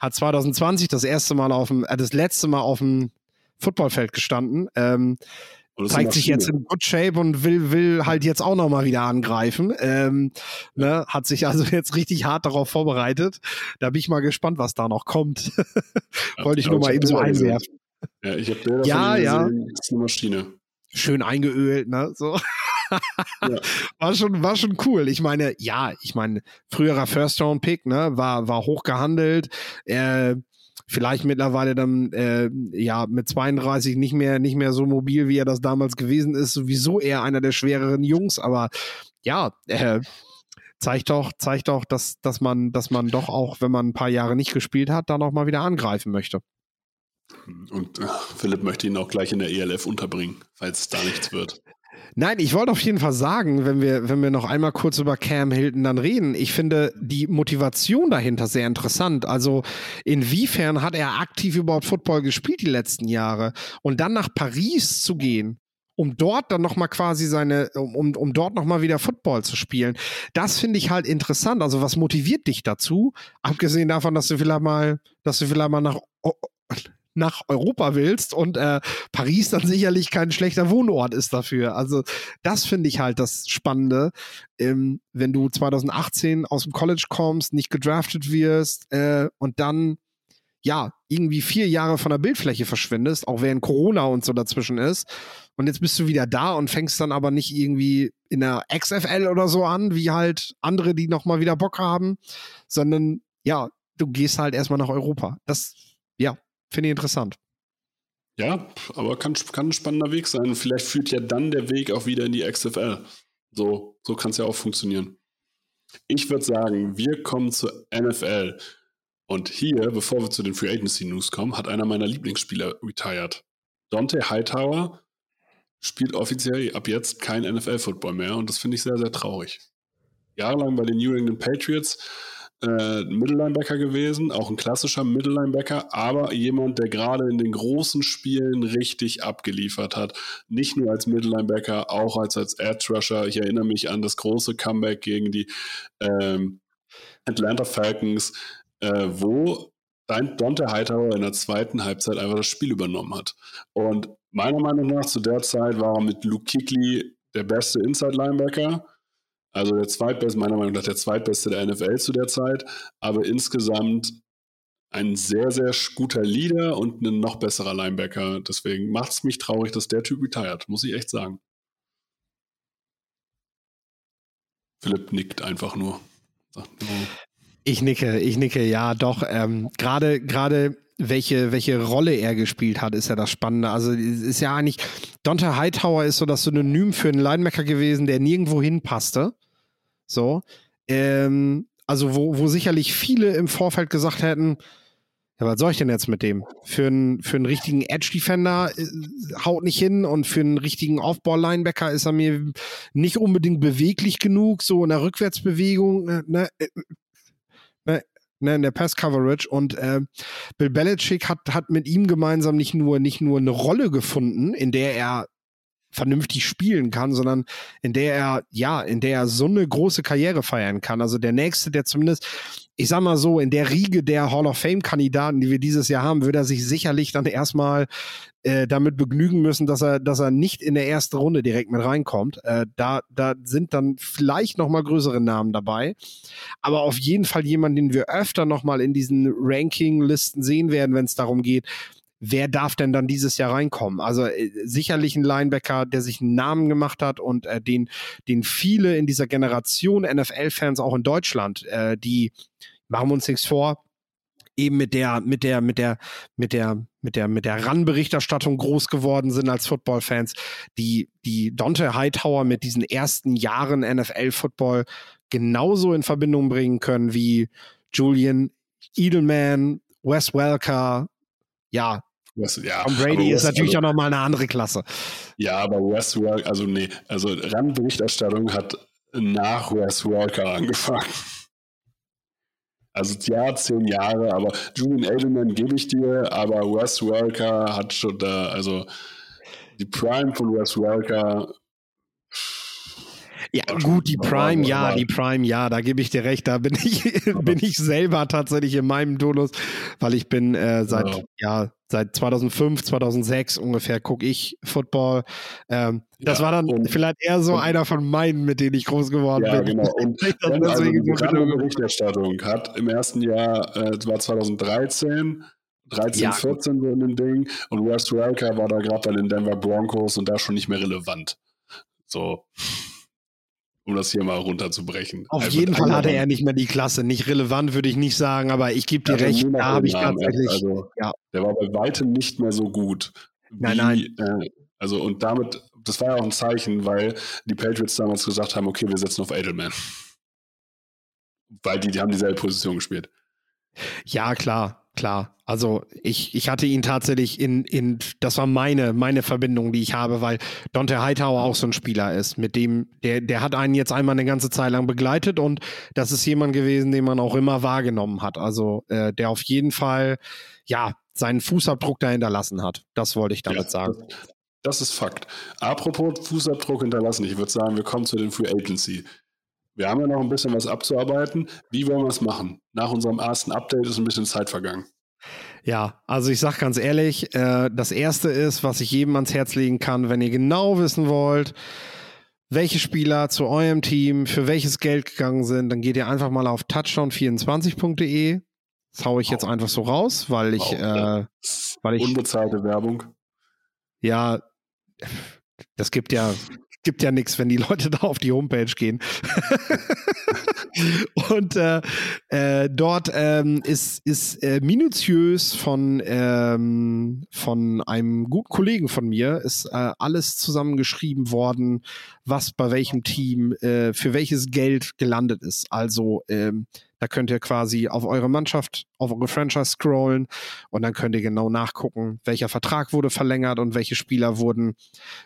Hat 2020 das erste Mal auf dem, äh, das letzte Mal auf dem Footballfeld gestanden. Ähm, zeigt sich jetzt in Good Shape und will, will halt jetzt auch nochmal wieder angreifen. Ähm, ne, hat sich also jetzt richtig hart darauf vorbereitet. Da bin ich mal gespannt, was da noch kommt. Wollte ich nur mal eben so einwerfen. Ja, ich habe Bilder ja, ja. Ist eine Maschine. Schön eingeölt, ne? So. ja. war schon war schon cool. Ich meine, ja, ich meine, früherer First Round Pick, ne, war war hoch gehandelt. Äh, vielleicht mittlerweile dann äh, ja mit 32 nicht mehr nicht mehr so mobil, wie er das damals gewesen ist, sowieso eher einer der schwereren Jungs, aber ja, äh, zeigt doch, zeigt doch, dass, dass man, dass man doch auch, wenn man ein paar Jahre nicht gespielt hat, da noch mal wieder angreifen möchte. Und äh, Philipp möchte ihn auch gleich in der ELF unterbringen, falls da nichts wird. Nein, ich wollte auf jeden Fall sagen, wenn wir, wenn wir noch einmal kurz über Cam Hilton dann reden, ich finde die Motivation dahinter sehr interessant. Also inwiefern hat er aktiv überhaupt Football gespielt die letzten Jahre? Und dann nach Paris zu gehen, um dort dann nochmal quasi seine, um, um dort nochmal wieder Football zu spielen. Das finde ich halt interessant. Also was motiviert dich dazu? Abgesehen davon, dass du vielleicht mal, dass du vielleicht mal nach nach Europa willst und äh, Paris dann sicherlich kein schlechter Wohnort ist dafür. Also das finde ich halt das Spannende, ähm, wenn du 2018 aus dem College kommst, nicht gedraftet wirst äh, und dann ja irgendwie vier Jahre von der Bildfläche verschwindest, auch während Corona und so dazwischen ist. Und jetzt bist du wieder da und fängst dann aber nicht irgendwie in der XFL oder so an, wie halt andere, die nochmal wieder Bock haben, sondern ja, du gehst halt erstmal nach Europa. Das, Finde ich interessant. Ja, aber kann, kann ein spannender Weg sein. vielleicht führt ja dann der Weg auch wieder in die XFL. So, so kann es ja auch funktionieren. Ich würde sagen, wir kommen zur NFL. Und hier, bevor wir zu den Free Agency News kommen, hat einer meiner Lieblingsspieler retired. Dante Hightower spielt offiziell ab jetzt kein NFL-Football mehr und das finde ich sehr, sehr traurig. Jahrelang bei den New England Patriots äh, Mittellinebacker gewesen, auch ein klassischer Mittellinebacker, aber jemand, der gerade in den großen Spielen richtig abgeliefert hat. Nicht nur als Mittellinebacker, auch als, als Edge Rusher. Ich erinnere mich an das große Comeback gegen die ähm, Atlanta Falcons, äh, wo Dante Hightower in der zweiten Halbzeit einfach das Spiel übernommen hat. Und meiner Meinung nach zu der Zeit war er mit Luke Kickley der beste Inside-Linebacker also der zweitbeste, meiner Meinung nach der zweitbeste der NFL zu der Zeit, aber insgesamt ein sehr, sehr guter Leader und ein noch besserer Linebacker. Deswegen macht es mich traurig, dass der Typ retired, muss ich echt sagen. Philipp nickt einfach nur. Ich nicke, ich nicke, ja, doch. Ähm, gerade, gerade welche, welche Rolle er gespielt hat, ist ja das Spannende. Also ist ja eigentlich, Dante Hightower ist so das Synonym für einen Linebacker gewesen, der nirgendwo hinpasste. So. Ähm, also, wo, wo sicherlich viele im Vorfeld gesagt hätten, ja, was soll ich denn jetzt mit dem? Für einen, für einen richtigen Edge-Defender äh, haut nicht hin und für einen richtigen Aufbau-Linebacker ist er mir nicht unbedingt beweglich genug, so in der Rückwärtsbewegung, äh, ne, äh, ne, ne, in der Pass-Coverage. Und äh, Bill Belichick hat, hat mit ihm gemeinsam nicht nur, nicht nur eine Rolle gefunden, in der er vernünftig spielen kann, sondern in der er, ja, in der er so eine große Karriere feiern kann. Also der nächste, der zumindest, ich sag mal so, in der Riege der Hall of Fame-Kandidaten, die wir dieses Jahr haben, würde er sich sicherlich dann erstmal äh, damit begnügen müssen, dass er, dass er nicht in der ersten Runde direkt mit reinkommt. Äh, da, da sind dann vielleicht noch mal größere Namen dabei, aber auf jeden Fall jemand, den wir öfter noch mal in diesen Ranking-Listen sehen werden, wenn es darum geht, wer darf denn dann dieses Jahr reinkommen? Also äh, sicherlich ein Linebacker, der sich einen Namen gemacht hat und äh, den, den viele in dieser Generation NFL-Fans auch in Deutschland, äh, die machen wir uns nichts vor, eben mit der, mit der, mit der, mit der, mit der, mit der RAN-Berichterstattung groß geworden sind als Football-Fans, die, die Dante Hightower mit diesen ersten Jahren NFL-Football genauso in Verbindung bringen können wie Julian Edelman, Wes Welker, ja, West, ja, Tom Brady ist natürlich also, auch nochmal eine andere Klasse. Ja, aber Wes Welker, also nee, also RAN-Berichterstattung hat nach Wes Welker angefangen. Also ja, zehn Jahre, aber Julian Edelman gebe ich dir, aber Wes Welker hat schon da, also die Prime von Wes Welker. Ja, gut, die Prime, ja, die Prime, ja, da gebe ich dir recht. Da bin ich, bin ich selber tatsächlich in meinem Tonus, weil ich bin äh, seit, ja. ja. seit 2005, 2006 ungefähr gucke ich Football. Ähm, das ja, war dann vielleicht eher so einer von meinen, mit denen ich groß geworden ja, bin. Genau. Und dann also die Berichterstattung hat im ersten Jahr, äh, war 2013, 13, ja. 14 so in dem Ding und West Welker war da gerade bei den Denver Broncos und da schon nicht mehr relevant. So um das hier mal runterzubrechen. Auf also jeden Fall hatte er nicht mehr die Klasse. Nicht relevant würde ich nicht sagen, aber ich gebe dir recht, da habe ich tatsächlich. Also, ja. Der war bei weitem nicht mehr so gut. Nein, nein. Äh, also und damit, das war ja auch ein Zeichen, weil die Patriots damals gesagt haben, okay, wir setzen auf Edelman. Weil die, die haben dieselbe Position gespielt. Ja, klar klar. Also ich, ich hatte ihn tatsächlich in, in, das war meine, meine Verbindung, die ich habe, weil Dante Hightower auch so ein Spieler ist, mit dem, der, der hat einen jetzt einmal eine ganze Zeit lang begleitet und das ist jemand gewesen, den man auch immer wahrgenommen hat. Also äh, der auf jeden Fall, ja, seinen Fußabdruck da hinterlassen hat. Das wollte ich damit ja, sagen. Das, das ist Fakt. Apropos Fußabdruck hinterlassen, ich würde sagen, wir kommen zu den Free Agency. Wir haben ja noch ein bisschen was abzuarbeiten. Wie wollen wir es machen? Nach unserem ersten Update ist ein bisschen Zeit vergangen. Ja, also ich sage ganz ehrlich, äh, das erste ist, was ich jedem ans Herz legen kann, wenn ihr genau wissen wollt, welche Spieler zu eurem Team für welches Geld gegangen sind, dann geht ihr einfach mal auf touchdown24.de. Das haue ich jetzt einfach so raus, weil ich, äh, weil ich. Unbezahlte Werbung. Ja, das gibt ja gibt ja nichts, wenn die Leute da auf die Homepage gehen. und äh, äh, dort ähm, ist, ist äh, minutiös von, ähm, von einem guten Kollegen von mir ist äh, alles zusammengeschrieben worden, was bei welchem Team äh, für welches Geld gelandet ist. Also ähm, da könnt ihr quasi auf eure Mannschaft, auf eure Franchise scrollen und dann könnt ihr genau nachgucken, welcher Vertrag wurde verlängert und welche Spieler wurden,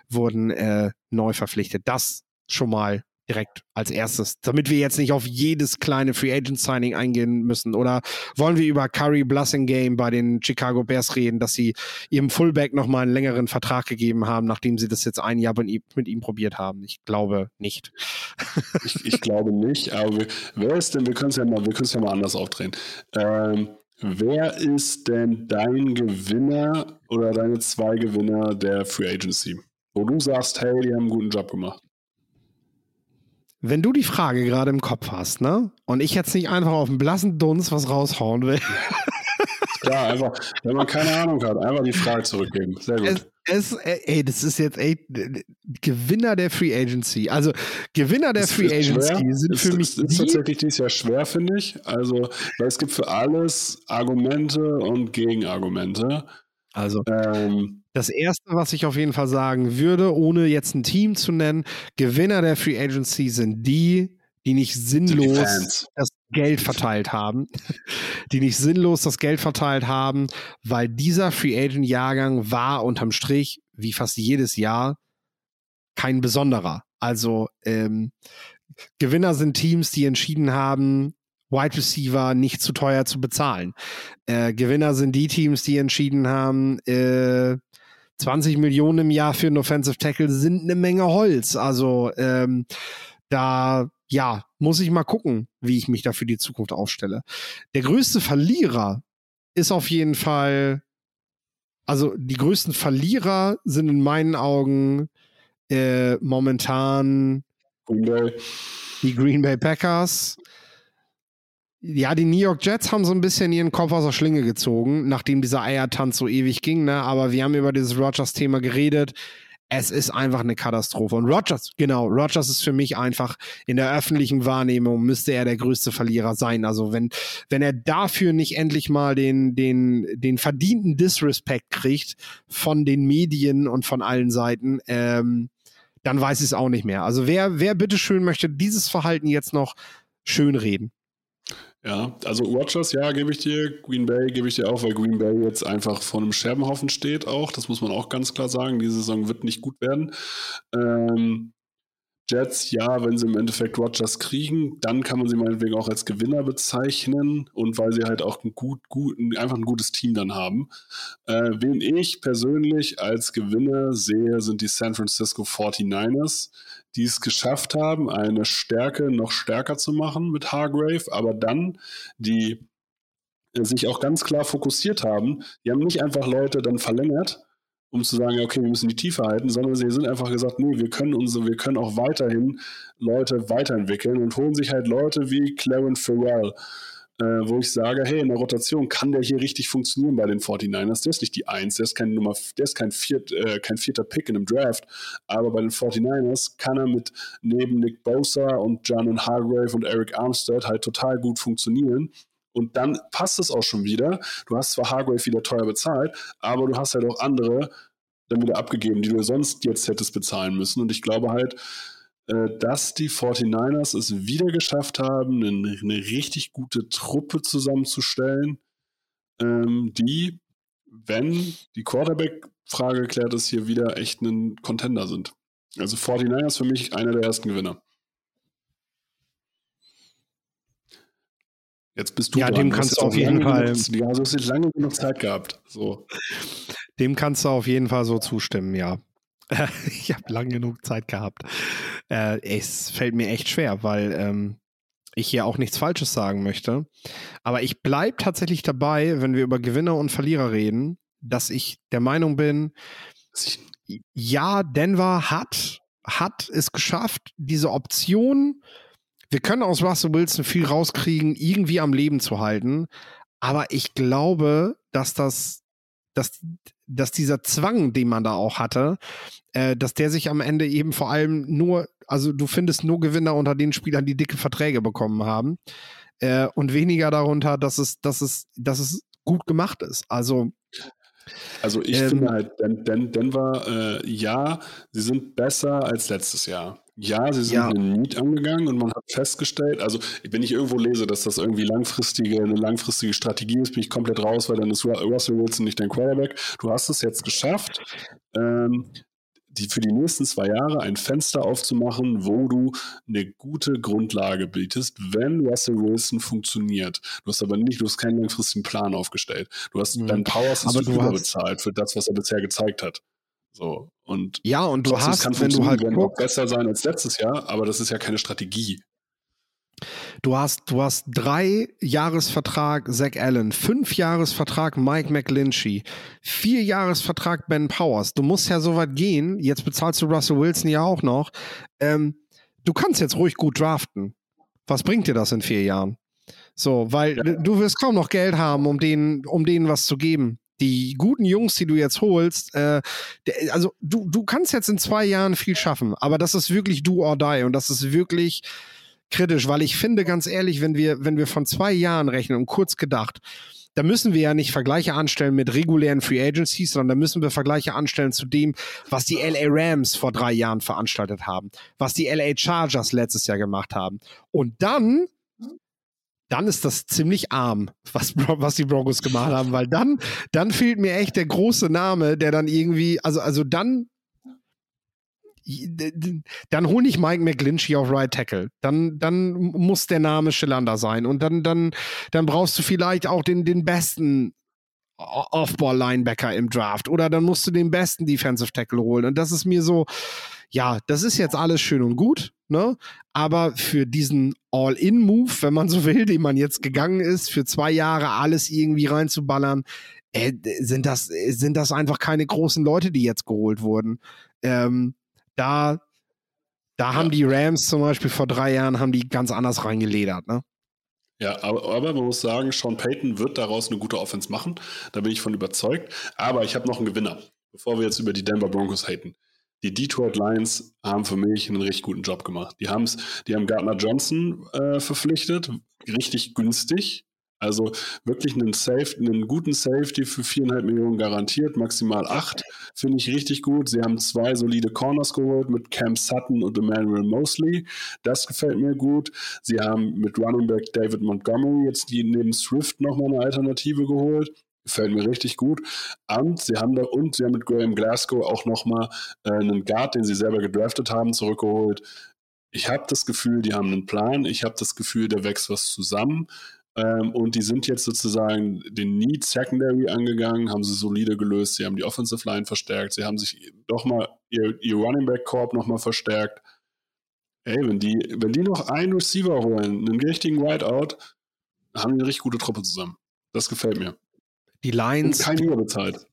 wurden äh, neu verpflichtet. Das schon mal direkt als erstes, damit wir jetzt nicht auf jedes kleine Free Agent Signing eingehen müssen? Oder wollen wir über Curry Blessing Game bei den Chicago Bears reden, dass sie ihrem Fullback nochmal einen längeren Vertrag gegeben haben, nachdem sie das jetzt ein Jahr mit ihm, probiert haben? Ich glaube nicht. ich, ich, glaube nicht, aber wer ist denn, wir können es ja mal, ja mal anders aufdrehen. Ähm, wer ist denn dein Gewinner oder deine zwei Gewinner der Free Agency? Wo du sagst, hey, die haben einen guten Job gemacht. Wenn du die Frage gerade im Kopf hast, ne? Und ich jetzt nicht einfach auf den blassen Dunst was raushauen will. Ja, einfach, wenn man keine Ahnung hat, einfach die Frage zurückgeben. Sehr gut. Es, es, ey, das ist jetzt ey, Gewinner der Free Agency. Also Gewinner der das Free Agency schwer. sind für mich. Es ist tatsächlich dieses Jahr schwer, finde ich. Also, weil es gibt für alles Argumente und Gegenargumente. Also. Ähm, das erste, was ich auf jeden Fall sagen würde, ohne jetzt ein Team zu nennen, Gewinner der Free Agency sind die, die nicht sinnlos das Geld verteilt haben, die nicht sinnlos das Geld verteilt haben, weil dieser Free Agent Jahrgang war unterm Strich, wie fast jedes Jahr, kein besonderer. Also ähm, Gewinner sind Teams, die entschieden haben, Wide Receiver nicht zu teuer zu bezahlen. Äh, Gewinner sind die Teams, die entschieden haben, äh, 20 Millionen im Jahr für einen Offensive Tackle sind eine Menge Holz. Also ähm, da, ja, muss ich mal gucken, wie ich mich da für die Zukunft aufstelle. Der größte Verlierer ist auf jeden Fall, also die größten Verlierer sind in meinen Augen äh, momentan Green Bay. die Green Bay Packers. Ja, die New York Jets haben so ein bisschen ihren Kopf aus der Schlinge gezogen, nachdem dieser Eiertanz so ewig ging, ne? Aber wir haben über dieses Rogers-Thema geredet. Es ist einfach eine Katastrophe. Und Rogers, genau, Rogers ist für mich einfach in der öffentlichen Wahrnehmung müsste er der größte Verlierer sein. Also wenn, wenn er dafür nicht endlich mal den, den, den verdienten Disrespect kriegt von den Medien und von allen Seiten, ähm, dann weiß ich es auch nicht mehr. Also wer, wer bitteschön möchte dieses Verhalten jetzt noch schön reden? Ja, also Rogers, ja, gebe ich dir. Green Bay gebe ich dir auch, weil Green Bay jetzt einfach vor einem Scherbenhaufen steht auch. Das muss man auch ganz klar sagen. Die Saison wird nicht gut werden. Ähm, Jets, ja, wenn sie im Endeffekt Rogers kriegen, dann kann man sie meinetwegen auch als Gewinner bezeichnen und weil sie halt auch ein gut, gut, einfach ein gutes Team dann haben. Äh, wen ich persönlich als Gewinner sehe, sind die San Francisco 49ers, die es geschafft haben, eine Stärke noch stärker zu machen mit Hargrave, aber dann die äh, sich auch ganz klar fokussiert haben. Die haben nicht einfach Leute dann verlängert, um zu sagen, okay, wir müssen die Tiefe halten, sondern sie sind einfach gesagt, nee, wir können unsere, wir können auch weiterhin Leute weiterentwickeln und holen sich halt Leute wie Clarence Farrell, äh, wo ich sage, hey, in der Rotation kann der hier richtig funktionieren bei den 49ers. Der ist nicht die Eins, der ist kein Nummer, der ist kein, viert, äh, kein vierter Pick in einem Draft, aber bei den 49ers kann er mit neben Nick Bosa und John Hargrave und Eric Armstead halt total gut funktionieren. Und dann passt es auch schon wieder. Du hast zwar Hargrave wieder teuer bezahlt, aber du hast halt auch andere dann wieder abgegeben, die du sonst jetzt hättest bezahlen müssen. Und ich glaube halt, dass die 49ers es wieder geschafft haben, eine, eine richtig gute Truppe zusammenzustellen, ähm, die, wenn die Quarterback-Frage geklärt ist, hier wieder echt ein Contender sind. Also 49ers für mich einer der ersten Gewinner. Jetzt bist du Ja, dran. dem kannst du auf jeden Fall- Genug, ja, also hast jetzt lange genug Zeit gehabt. So. Dem kannst du auf jeden Fall so zustimmen, ja. ich habe lang genug Zeit gehabt. Äh, es fällt mir echt schwer, weil ähm, ich hier auch nichts Falsches sagen möchte. Aber ich bleibe tatsächlich dabei, wenn wir über Gewinner und Verlierer reden, dass ich der Meinung bin, ja, Denver hat, hat es geschafft, diese Option, wir können aus Russell Wilson viel rauskriegen, irgendwie am Leben zu halten. Aber ich glaube, dass das, dass, dass dieser Zwang, den man da auch hatte, äh, dass der sich am Ende eben vor allem nur, also du findest nur Gewinner unter den Spielern, die dicke Verträge bekommen haben. Äh, und weniger darunter, dass es, dass es, dass es gut gemacht ist. Also Also ich Ähm, finde halt, Den Den Denver, äh, ja, sie sind besser als letztes Jahr. Ja, sie sind Ja. einen Need angegangen und man hat festgestellt, also wenn ich irgendwo lese, dass das irgendwie langfristige, eine langfristige Strategie ist, bin ich komplett raus, weil dann ist Ru- Russell Wilson nicht dein Quarterback. Du hast es jetzt geschafft, ähm, die, für die nächsten zwei Jahre ein Fenster aufzumachen, wo du eine gute Grundlage bietest, wenn Russell Wilson funktioniert. Du hast aber nicht, du hast keinen langfristigen Plan aufgestellt. Du hast Mhm. du du hast- überbezahlt für das, was er bisher gezeigt hat. So. Und ja, und du hast, kann wenn du halt guckst, besser sein als letztes Jahr, aber das ist ja keine Strategie. Du hast, du hast drei Jahresvertrag Zach Allen, fünf Jahresvertrag Mike McGlinchey, vier Jahresvertrag Ben Powers. Du musst ja so weit gehen. Jetzt bezahlst du Russell Wilson ja auch noch. Ähm, du kannst jetzt ruhig gut draften. Was bringt dir das in vier Jahren? So, weil Ja. du wirst kaum noch Geld haben, um denen, um denen was zu geben. Die guten Jungs, die du jetzt holst, äh, der, also du, du kannst jetzt in zwei Jahren viel schaffen, aber das ist wirklich do or die und das ist wirklich kritisch, weil ich finde, ganz ehrlich, wenn wir, wenn wir von zwei Jahren rechnen und kurz gedacht, da müssen wir ja nicht Vergleiche anstellen mit regulären Free Agencies, sondern da müssen wir Vergleiche anstellen zu dem, was die LA Rams vor drei Jahren veranstaltet haben, was die LA Chargers letztes Jahr gemacht haben. Und dann, dann ist das ziemlich arm, was, was die Broncos gemacht haben, weil dann, dann fehlt mir echt der große Name, der dann irgendwie, also, also dann, dann hol nicht Mike McGlinchey auf Right Tackle. Dann, dann muss der Name Schillander sein. Und dann, dann, dann brauchst du vielleicht auch den, den besten Off-Ball-Linebacker im Draft oder dann musst du den besten Defensive Tackle holen. Und das ist mir so, ja, das ist jetzt alles schön und gut, ne? Aber für diesen All-In-Move, wenn man so will, den man jetzt gegangen ist, für zwei Jahre alles irgendwie reinzuballern, äh, sind das, sind das einfach keine großen Leute, die jetzt geholt wurden. Ähm, da, da haben die Rams zum Beispiel vor drei Jahren haben die ganz anders reingeledert, ne? Ja, aber, aber, man muss sagen, Sean Payton wird daraus eine gute Offense machen. Da bin ich von überzeugt. Aber ich habe noch einen Gewinner, bevor wir jetzt über die Denver Broncos haten. Die Detroit Lions haben für mich einen richtig guten Job gemacht. Die, haben's, die haben Gardner Johnson äh, verpflichtet, richtig günstig. Also wirklich einen, Safe, einen guten Safety für viereinhalb Millionen garantiert, maximal acht, finde ich richtig gut. Sie haben zwei solide Corners geholt mit Cam Sutton und Emmanuel Mosley. Das gefällt mir gut. Sie haben mit Running Back David Montgomery jetzt die neben Swift nochmal eine Alternative geholt. Gefällt mir richtig gut. Und sie haben da und sie haben mit Graham Glasgow auch nochmal äh, einen Guard, den sie selber gedraftet haben, zurückgeholt. Ich habe das Gefühl, die haben einen Plan. Ich habe das Gefühl, da wächst was zusammen. Ähm, und die sind jetzt sozusagen den Need Secondary angegangen, haben sie solide gelöst. Sie haben die Offensive Line verstärkt. Sie haben sich doch mal ihr, ihr Running Back Korb nochmal verstärkt. Ey, wenn die, wenn die noch einen Receiver holen, einen richtigen Wideout, haben die eine richtig gute Truppe zusammen. Das gefällt mir. Die Lions. Und kein bezahlt.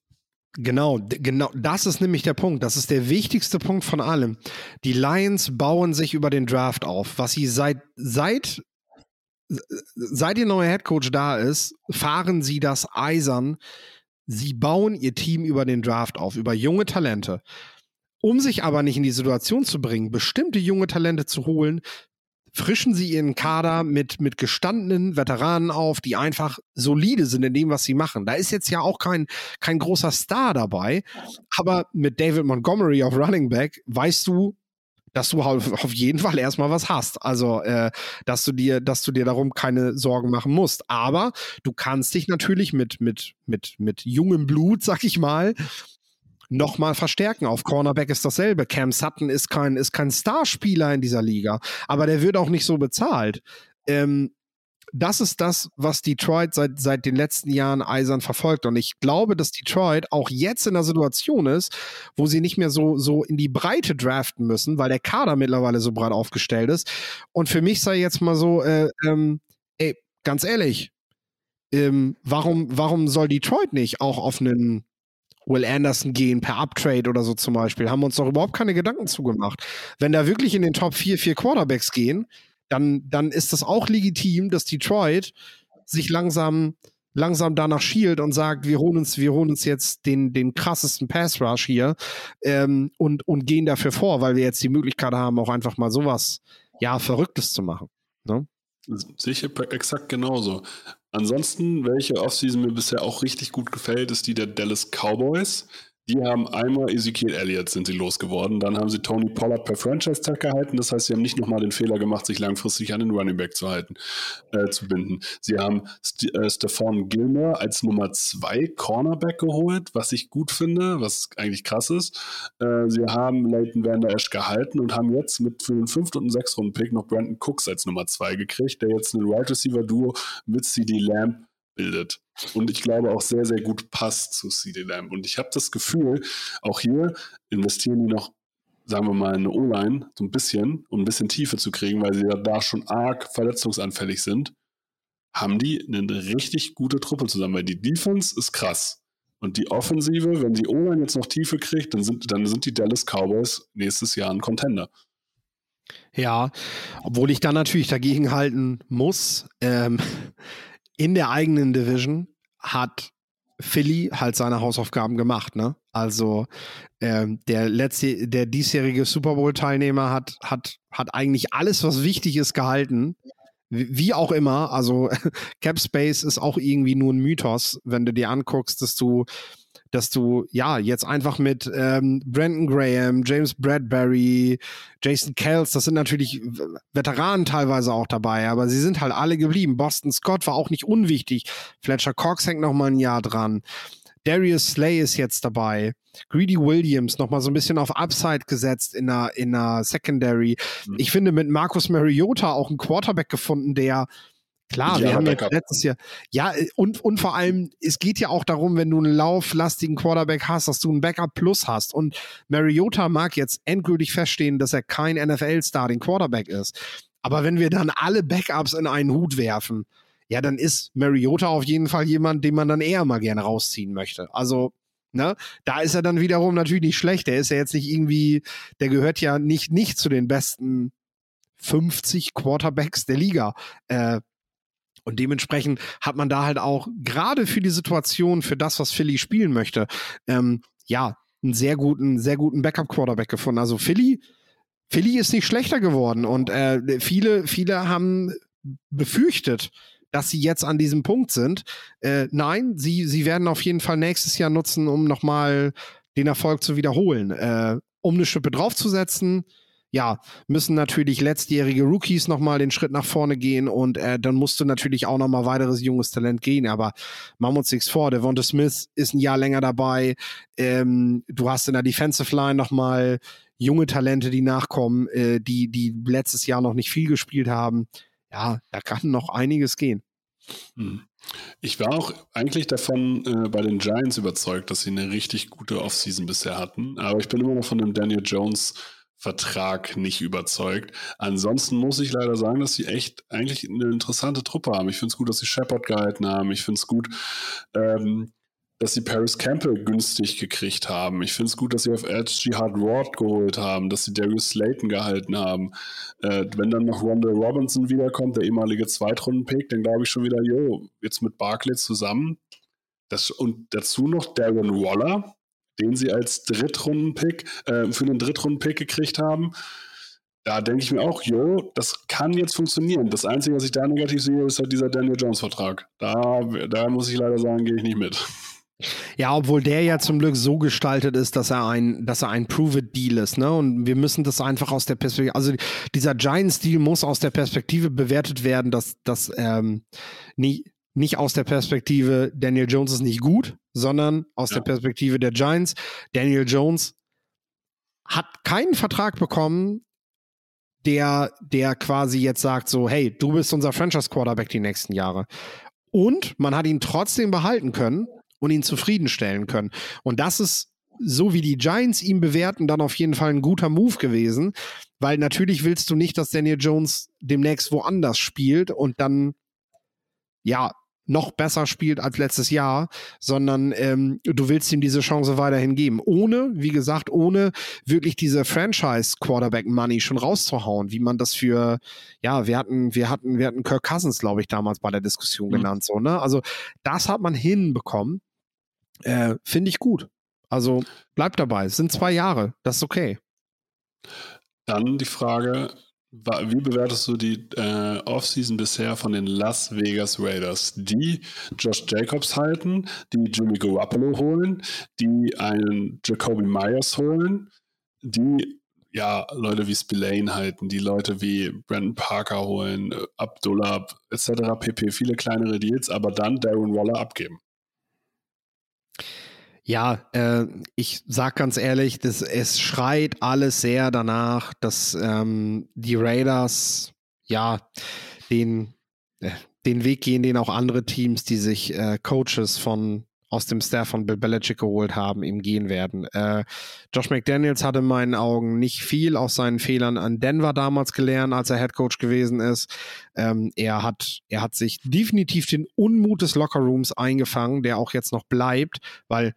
Genau, genau, das ist nämlich der Punkt. Das ist der wichtigste Punkt von allem. Die Lions bauen sich über den Draft auf. Was sie seit, seit seit ihr neuer Headcoach da ist, fahren sie das eisern. Sie bauen ihr Team über den Draft auf, über junge Talente. Um sich aber nicht in die Situation zu bringen, bestimmte junge Talente zu holen, frischen sie ihren Kader mit, mit gestandenen Veteranen auf, die einfach solide sind in dem, was sie machen. Da ist jetzt ja auch kein, kein großer Star dabei, aber mit David Montgomery auf Running Back weißt du, dass du auf jeden Fall erstmal was hast. Also, äh, dass du dir, dass du dir darum keine Sorgen machen musst. Aber du kannst dich natürlich mit, mit, mit, mit jungem Blut, sag ich mal, nochmal verstärken. Auf Cornerback ist dasselbe. Cam Sutton ist kein, ist kein Starspieler in dieser Liga, aber der wird auch nicht so bezahlt. Ähm, das ist das, was Detroit seit, seit den letzten Jahren eisern verfolgt. Und ich glaube, dass Detroit auch jetzt in der Situation ist, wo sie nicht mehr so, so in die Breite draften müssen, weil der Kader mittlerweile so breit aufgestellt ist. Und für mich sei jetzt mal so, äh, ähm, ey, ganz ehrlich, ähm, warum, warum soll Detroit nicht auch auf einen Will Anderson gehen per Uptrade oder so zum Beispiel? Haben wir uns doch überhaupt keine Gedanken zugemacht. Wenn da wirklich in den Top 4 vier Quarterbacks gehen, dann, dann ist das auch legitim, dass Detroit sich langsam, langsam danach schielt und sagt, wir holen uns, wir holen uns jetzt den, den krassesten Pass Rush hier ähm, und, und gehen dafür vor, weil wir jetzt die Möglichkeit haben, auch einfach mal sowas, ja, Verrücktes zu machen. Ne? Sicher, exakt genauso. Ansonsten, welche Offseason mir bisher auch richtig gut gefällt, ist die der Dallas Cowboys. Die haben einmal Ezekiel Elliott sind sie losgeworden, dann haben sie Tony Pollard per Franchise-Tag gehalten, das heißt, sie haben nicht nochmal den Fehler gemacht, sich langfristig an den Running Back zu halten, äh, zu binden. Sie haben St äh, Stephon Gilmore als Nummer 2 Cornerback geholt, was ich gut finde, was eigentlich krass ist. Äh, sie haben Leighton Vander Esch gehalten und haben jetzt mit für den 5. und 6. Runden Pick noch Brandon Cooks als Nummer 2 gekriegt, der jetzt ein Wide right Receiver Duo mit CD Lamb bildet. Und ich glaube auch sehr, sehr gut passt zu CD Lamb. Und ich habe das Gefühl, auch hier investieren die noch, sagen wir mal, eine O-Line so ein bisschen, um ein bisschen Tiefe zu kriegen, weil sie ja da schon arg verletzungsanfällig sind, haben die eine richtig gute Truppe zusammen, weil die Defense ist krass. Und die Offensive, wenn die O-Line jetzt noch Tiefe kriegt, dann sind, dann sind die Dallas Cowboys nächstes Jahr ein Contender. Ja, obwohl ich da natürlich dagegen halten muss. Ähm, in der eigenen Division hat Philly halt seine Hausaufgaben gemacht, ne? Also ähm, der letzte, der diesjährige Super Bowl-Teilnehmer hat, hat, hat eigentlich alles, was wichtig ist, gehalten. Wie auch immer, also Cap Space ist auch irgendwie nur ein Mythos, wenn du dir anguckst, dass du dass du ja jetzt einfach mit ähm, Brandon Graham, James Bradbury, Jason Kells, das sind natürlich Veteranen teilweise auch dabei, aber sie sind halt alle geblieben. Boston Scott war auch nicht unwichtig. Fletcher Cox hängt noch mal ein Jahr dran. Darius Slay ist jetzt dabei. Greedy Williams noch mal so ein bisschen auf Upside gesetzt in der, in der Secondary. Mhm. Ich finde mit Marcus Mariota auch einen Quarterback gefunden, der Klar, wir haben jetzt letztes Jahr, ja, und, und vor allem, es geht ja auch darum, wenn du einen lauflastigen Quarterback hast, dass du einen Backup Plus hast. Und Mariota mag jetzt endgültig feststehen, dass er kein NFL-Starting Quarterback ist. Aber wenn wir dann alle Backups in einen Hut werfen, ja, dann ist Mariota auf jeden Fall jemand, den man dann eher mal gerne rausziehen möchte. Also, ne, da ist er dann wiederum natürlich nicht schlecht. Der ist ja jetzt nicht irgendwie, der gehört ja nicht, nicht zu den besten 50 Quarterbacks der Liga. Äh, und dementsprechend hat man da halt auch gerade für die Situation, für das, was Philly spielen möchte, ähm, ja, einen sehr guten, sehr guten Backup-Quarterback gefunden. Also Philly, Philly ist nicht schlechter geworden und äh, viele, viele haben befürchtet, dass sie jetzt an diesem Punkt sind. Äh, nein, sie, sie werden auf jeden Fall nächstes Jahr nutzen, um nochmal den Erfolg zu wiederholen. Äh, um eine Schippe draufzusetzen, ja, müssen natürlich letztjährige Rookies nochmal den Schritt nach vorne gehen und äh, dann musst du natürlich auch nochmal weiteres junges Talent gehen. Aber machen uns nichts vor, Devonta Smith ist ein Jahr länger dabei. Ähm, du hast in der Defensive Line nochmal junge Talente, die nachkommen, äh, die, die letztes Jahr noch nicht viel gespielt haben ja, da kann noch einiges gehen. Hm. Ich war auch eigentlich davon äh, bei den Giants überzeugt, dass sie eine richtig gute Offseason bisher hatten. Aber ich bin immer noch von dem Daniel Jones Vertrag nicht überzeugt. Ansonsten muss ich leider sagen, dass sie echt eigentlich eine interessante Truppe haben. Ich finde es gut, dass sie Shepard gehalten haben. Ich finde es gut, ähm, dass sie Paris Campbell günstig gekriegt haben. Ich finde es gut, dass sie auf Edge Jihad Ward geholt haben, dass sie Darius Slayton gehalten haben. Äh, wenn dann noch Rondell Robinson wiederkommt, der ehemalige Zweitrunden-Pick, dann glaube ich schon wieder, jo, jetzt mit Barkley zusammen. Das, und dazu noch Darren Waller, den sie als Drittrunden-Pick, äh, für einen Drittrunden-Pick gekriegt haben. Da denke ich mir auch, jo, das kann jetzt funktionieren. Das Einzige, was ich da negativ sehe, ist halt dieser Daniel Jones-Vertrag. Da, da muss ich leider sagen, gehe ich nicht mit. Ja, obwohl der ja zum Glück so gestaltet ist, dass er ein, dass er ein Prove-It-Deal ist, ne? Und wir müssen das einfach aus der Perspektive, also dieser Giants-Deal muss aus der Perspektive bewertet werden, dass das ähm, nicht, nicht aus der Perspektive Daniel Jones ist nicht gut, sondern aus ja. der Perspektive der Giants. Daniel Jones hat keinen Vertrag bekommen, der, der quasi jetzt sagt so, hey, du bist unser Franchise-Quarterback die nächsten Jahre. Und man hat ihn trotzdem behalten können, und ihn zufriedenstellen können. Und das ist so wie die Giants ihn bewerten, dann auf jeden Fall ein guter Move gewesen, weil natürlich willst du nicht, dass Daniel Jones demnächst woanders spielt und dann ja noch besser spielt als letztes Jahr, sondern ähm, du willst ihm diese Chance weiterhin geben. Ohne, wie gesagt, ohne wirklich diese Franchise-Quarterback-Money schon rauszuhauen, wie man das für, ja, wir hatten, wir hatten, wir hatten Kirk Cousins, glaube ich, damals bei der Diskussion mhm. genannt, so, ne? Also, das hat man hinbekommen. Äh, Finde ich gut. Also bleib dabei. Es sind zwei Jahre. Das ist okay. Dann die Frage: Wie bewertest du die äh, Offseason bisher von den Las Vegas Raiders, die Josh Jacobs halten, die Jimmy Garoppolo holen, die einen Jacoby Myers holen, die ja, Leute wie Spillane halten, die Leute wie Brandon Parker holen, Abdullah etc. pp. Viele kleinere Deals, aber dann Darren Waller abgeben. Ja, äh, ich sag ganz ehrlich, das, es schreit alles sehr danach, dass ähm, die Raiders ja den, äh, den Weg gehen, den auch andere Teams, die sich äh, Coaches von aus dem Staff von Bill Belichick geholt haben, ihm gehen werden. Äh, Josh McDaniels hat in meinen Augen nicht viel aus seinen Fehlern an Denver damals gelernt, als er Head Coach gewesen ist. Ähm, er hat, er hat sich definitiv den Unmut des Lockerrooms eingefangen, der auch jetzt noch bleibt, weil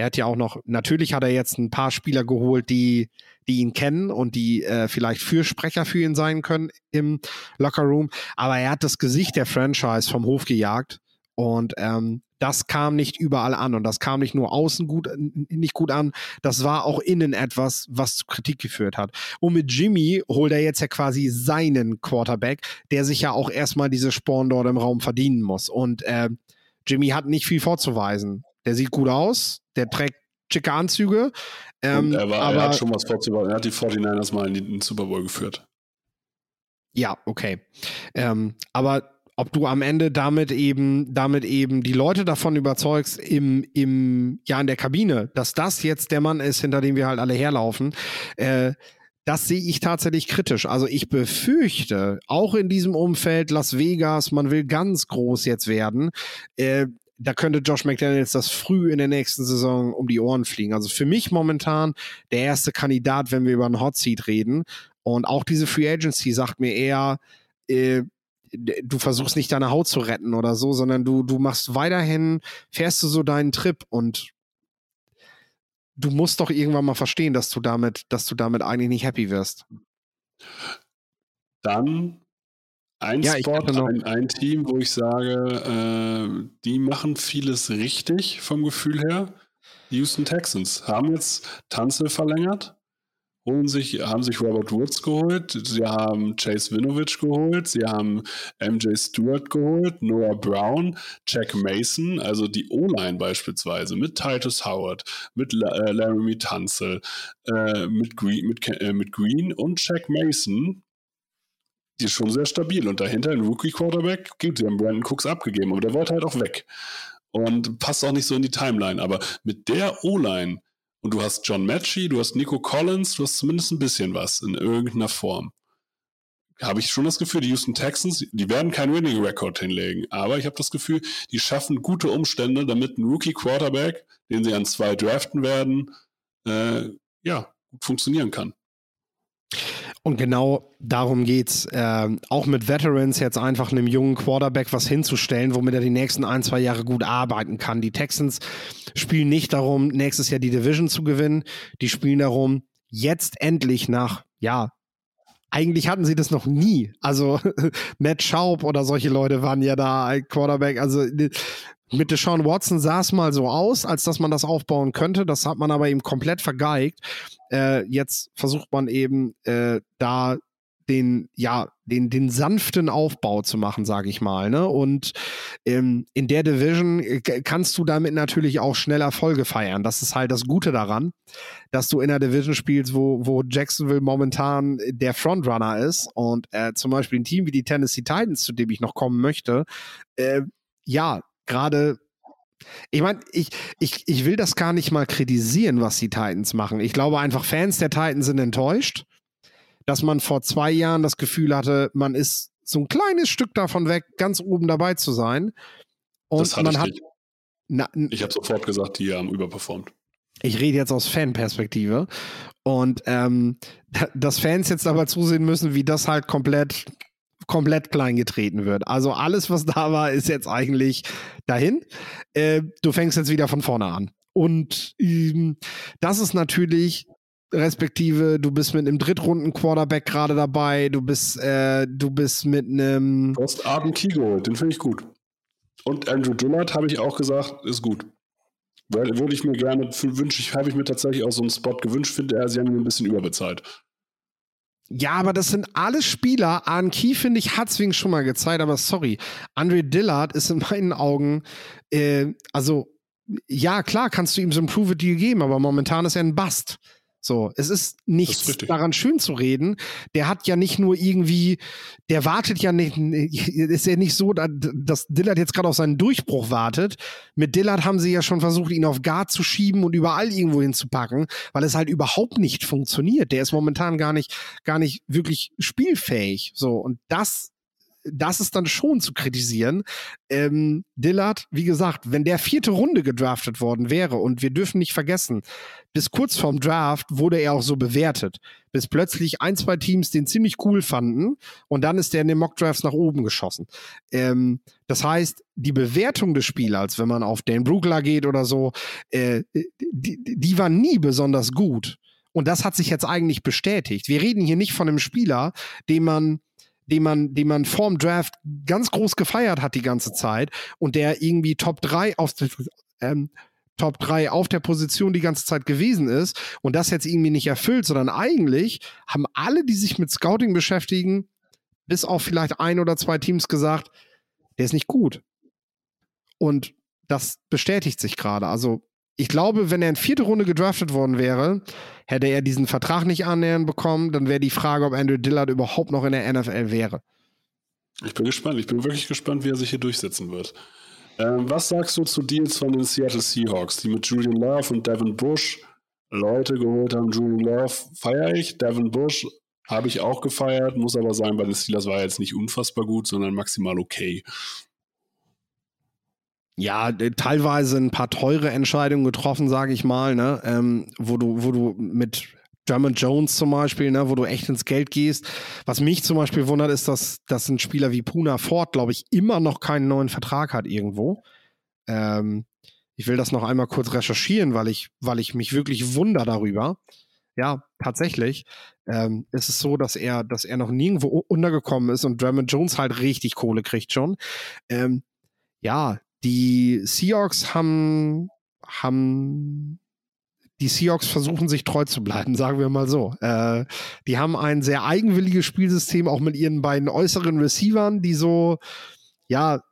er hat ja auch noch, natürlich hat er jetzt ein paar Spieler geholt, die, die ihn kennen und die äh, vielleicht Fürsprecher für ihn sein können im Lockerroom. Aber er hat das Gesicht der Franchise vom Hof gejagt. Und ähm, das kam nicht überall an und das kam nicht nur außen gut, nicht gut an, das war auch innen etwas, was zu Kritik geführt hat. Und mit Jimmy holt er jetzt ja quasi seinen Quarterback, der sich ja auch erstmal diese Sporn dort im Raum verdienen muss. Und äh, Jimmy hat nicht viel vorzuweisen. Der sieht gut aus, der trägt schicke Anzüge. Ähm, er, war, aber, er hat schon was vorzuweisen. Er hat die 49ers mal in den Super Bowl geführt. Ja, okay. Ähm, aber ob du am Ende damit eben, damit eben die Leute davon überzeugst im, im, ja, in der Kabine, dass das jetzt der Mann ist, hinter dem wir halt alle herlaufen, äh, das sehe ich tatsächlich kritisch. Also ich befürchte, auch in diesem Umfeld Las Vegas, man will ganz groß jetzt werden. Äh, da könnte Josh McDaniels das früh in der nächsten Saison um die Ohren fliegen. Also für mich momentan der erste Kandidat, wenn wir über einen Hot Seat reden. Und auch diese Free Agency sagt mir eher, äh, du versuchst nicht deine Haut zu retten oder so, sondern du, du machst weiterhin, fährst du so deinen Trip und du musst doch irgendwann mal verstehen, dass du damit, dass du damit eigentlich nicht happy wirst. Dann ein ja, Spot, ein, ein, Team, wo ich sage, äh, die machen vieles richtig vom Gefühl her. Die Houston Texans haben jetzt Tanzel verlängert holen sich, haben sich Robert Woods geholt, sie haben Chase Winovich geholt, sie haben MJ Stewart geholt, Noah Brown, Jack Mason, also die O-Line beispielsweise, mit Titus Howard, mit äh, Laramie Tunzel, äh, mit, Green, mit, äh, mit Green und Jack Mason, die ist schon sehr stabil. Und dahinter ein Rookie-Quarterback, sie haben Brandon Cooks abgegeben, aber der wollte halt auch weg. Und passt auch nicht so in die Timeline. Aber mit der O-Line und du hast John Matchy, du hast Nico Collins, du hast zumindest ein bisschen was in irgendeiner Form. Habe ich schon das Gefühl, die Houston Texans, die werden keinen Winning Record hinlegen, aber ich habe das Gefühl, die schaffen gute Umstände, damit ein Rookie Quarterback, den sie an zwei draften werden, äh, ja, gut funktionieren kann. Und genau darum geht's. Äh, auch mit Veterans jetzt einfach einem jungen Quarterback was hinzustellen, womit er die nächsten ein, zwei Jahre gut arbeiten kann. Die Texans spielen nicht darum, nächstes Jahr die Division zu gewinnen. Die spielen darum, jetzt endlich nach, ja, eigentlich hatten sie das noch nie. Also Matt Schaub oder solche Leute waren ja da Quarterback. Also mit Deshaun Watson sah es mal so aus, als dass man das aufbauen könnte. Das hat man aber eben komplett vergeigt. Äh, jetzt versucht man eben äh, da den, ja, den, den sanften Aufbau zu machen, sage ich mal. Ne? Und ähm, in der Division äh, kannst du damit natürlich auch schnell Erfolge feiern. Das ist halt das Gute daran, dass du in der Division spielst, wo, wo Jacksonville momentan der Frontrunner ist und äh, zum Beispiel ein Team wie die Tennessee Titans, zu dem ich noch kommen möchte, äh, ja, gerade ich meine, ich, ich, ich will das gar nicht mal kritisieren, was die Titans machen. Ich glaube einfach, Fans der Titans sind enttäuscht, dass man vor zwei Jahren das Gefühl hatte, man ist so ein kleines Stück davon weg, ganz oben dabei zu sein. Und das man hat. Na, ich habe sofort gesagt, die haben überperformt. Ich rede jetzt aus Fanperspektive. Und ähm, dass Fans jetzt aber zusehen müssen, wie das halt komplett komplett klein getreten wird. Also alles, was da war, ist jetzt eigentlich dahin. Äh, du fängst jetzt wieder von vorne an. Und ähm, das ist natürlich respektive du bist mit einem Drittrunden Quarterback gerade dabei, du bist äh, du bist mit einem Du hast Arden Key geholt, den finde ich gut. Und Andrew Dillard habe ich auch gesagt, ist gut. Weil würde ich mir gerne wünsche ich habe ich mir tatsächlich auch so einen Spot gewünscht, finde er, sie haben ihn ein bisschen überbezahlt. Ja, aber das sind alles Spieler. Arn Key, finde ich, hat Swing schon mal gezeigt, aber sorry. Andre Dillard ist in meinen Augen, äh, also, ja, klar, kannst du ihm so ein Prove-It-Deal geben, aber momentan ist er ein Bust. So, es ist nichts ist daran schön zu reden. Der hat ja nicht nur irgendwie, der wartet ja nicht, ist ja nicht so, dass Dillard jetzt gerade auf seinen Durchbruch wartet. Mit Dillard haben sie ja schon versucht, ihn auf Guard zu schieben und überall irgendwo hinzupacken, weil es halt überhaupt nicht funktioniert. Der ist momentan gar nicht, gar nicht wirklich spielfähig. So, und das das ist dann schon zu kritisieren. Ähm, Dillard, wie gesagt, wenn der vierte Runde gedraftet worden wäre und wir dürfen nicht vergessen, bis kurz vorm Draft wurde er auch so bewertet, bis plötzlich ein, zwei Teams den ziemlich cool fanden und dann ist der in den Mockdrafts nach oben geschossen. Ähm, das heißt, die Bewertung des Spielers, wenn man auf Dan Brookler geht oder so, äh, die, die war nie besonders gut. Und das hat sich jetzt eigentlich bestätigt. Wir reden hier nicht von einem Spieler, den man den man, den man vorm Draft ganz groß gefeiert hat die ganze Zeit und der irgendwie Top 3 auf, ähm, Top 3 auf der Position die ganze Zeit gewesen ist und das jetzt irgendwie nicht erfüllt, sondern eigentlich haben alle, die sich mit Scouting beschäftigen, bis auf vielleicht ein oder zwei Teams gesagt, der ist nicht gut. Und das bestätigt sich gerade. Also ich glaube, wenn er in vierte Runde gedraftet worden wäre, hätte er diesen Vertrag nicht annähernd bekommen, dann wäre die Frage, ob Andrew Dillard überhaupt noch in der NFL wäre. Ich bin gespannt. Ich bin wirklich gespannt, wie er sich hier durchsetzen wird. Ähm, was sagst du zu Deals von den Seattle Seahawks, die mit Julian Love und Devin Bush Leute geholt haben. Drew Love feiere ich. Devin Bush habe ich auch gefeiert, muss aber sagen, bei den Steelers war er jetzt nicht unfassbar gut, sondern maximal okay. Ja, teilweise ein paar teure Entscheidungen getroffen, sage ich mal, ne? Ähm, wo du, wo du mit German Jones zum Beispiel, ne, wo du echt ins Geld gehst. Was mich zum Beispiel wundert, ist, dass, dass ein Spieler wie Puna Ford, glaube ich, immer noch keinen neuen Vertrag hat irgendwo. Ähm, ich will das noch einmal kurz recherchieren, weil ich, weil ich mich wirklich wundere darüber. Ja, tatsächlich ähm, ist es so, dass er, dass er noch nirgendwo untergekommen ist und Drummond Jones halt richtig Kohle kriegt schon. Ähm, ja, die Seahawks haben, haben die Seahawks versuchen sich treu zu bleiben, sagen wir mal so. Äh, die haben ein sehr eigenwilliges Spielsystem, auch mit ihren beiden äußeren Receivern, die so, ja,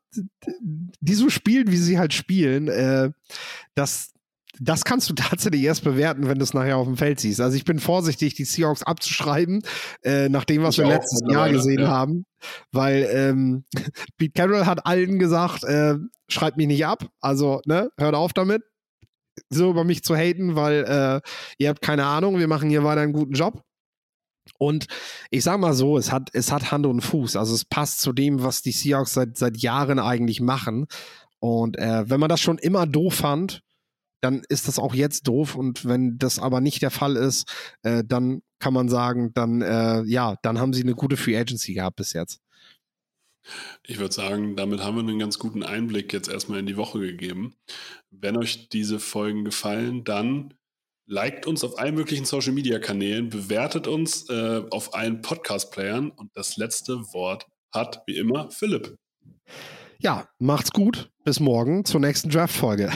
die so spielen, wie sie halt spielen. Äh, das, das kannst du tatsächlich erst bewerten, wenn du es nachher auf dem Feld siehst. Also ich bin vorsichtig, die Seahawks abzuschreiben, äh, nach dem, was ich wir letztes Jahr gesehen ja. haben. Weil ähm, Pete Carroll hat allen gesagt, äh, schreibt mich nicht ab. Also, ne, hört auf damit so über mich zu haten, weil äh, ihr habt keine Ahnung, wir machen hier weiter einen guten Job. Und ich sag mal so, es hat, es hat Hand und Fuß. Also es passt zu dem, was die Seahawks seit, seit Jahren eigentlich machen. Und äh, wenn man das schon immer doof fand, dann ist das auch jetzt doof. Und wenn das aber nicht der Fall ist, äh, dann kann man sagen, dann äh, ja, dann haben sie eine gute Free Agency gehabt bis jetzt. Ich würde sagen, damit haben wir einen ganz guten Einblick jetzt erstmal in die Woche gegeben. Wenn euch diese Folgen gefallen, dann liked uns auf allen möglichen Social Media Kanälen, bewertet uns äh, auf allen Podcast-Playern und das letzte Wort hat wie immer Philipp. Ja, macht's gut. Bis morgen zur nächsten Draft-Folge.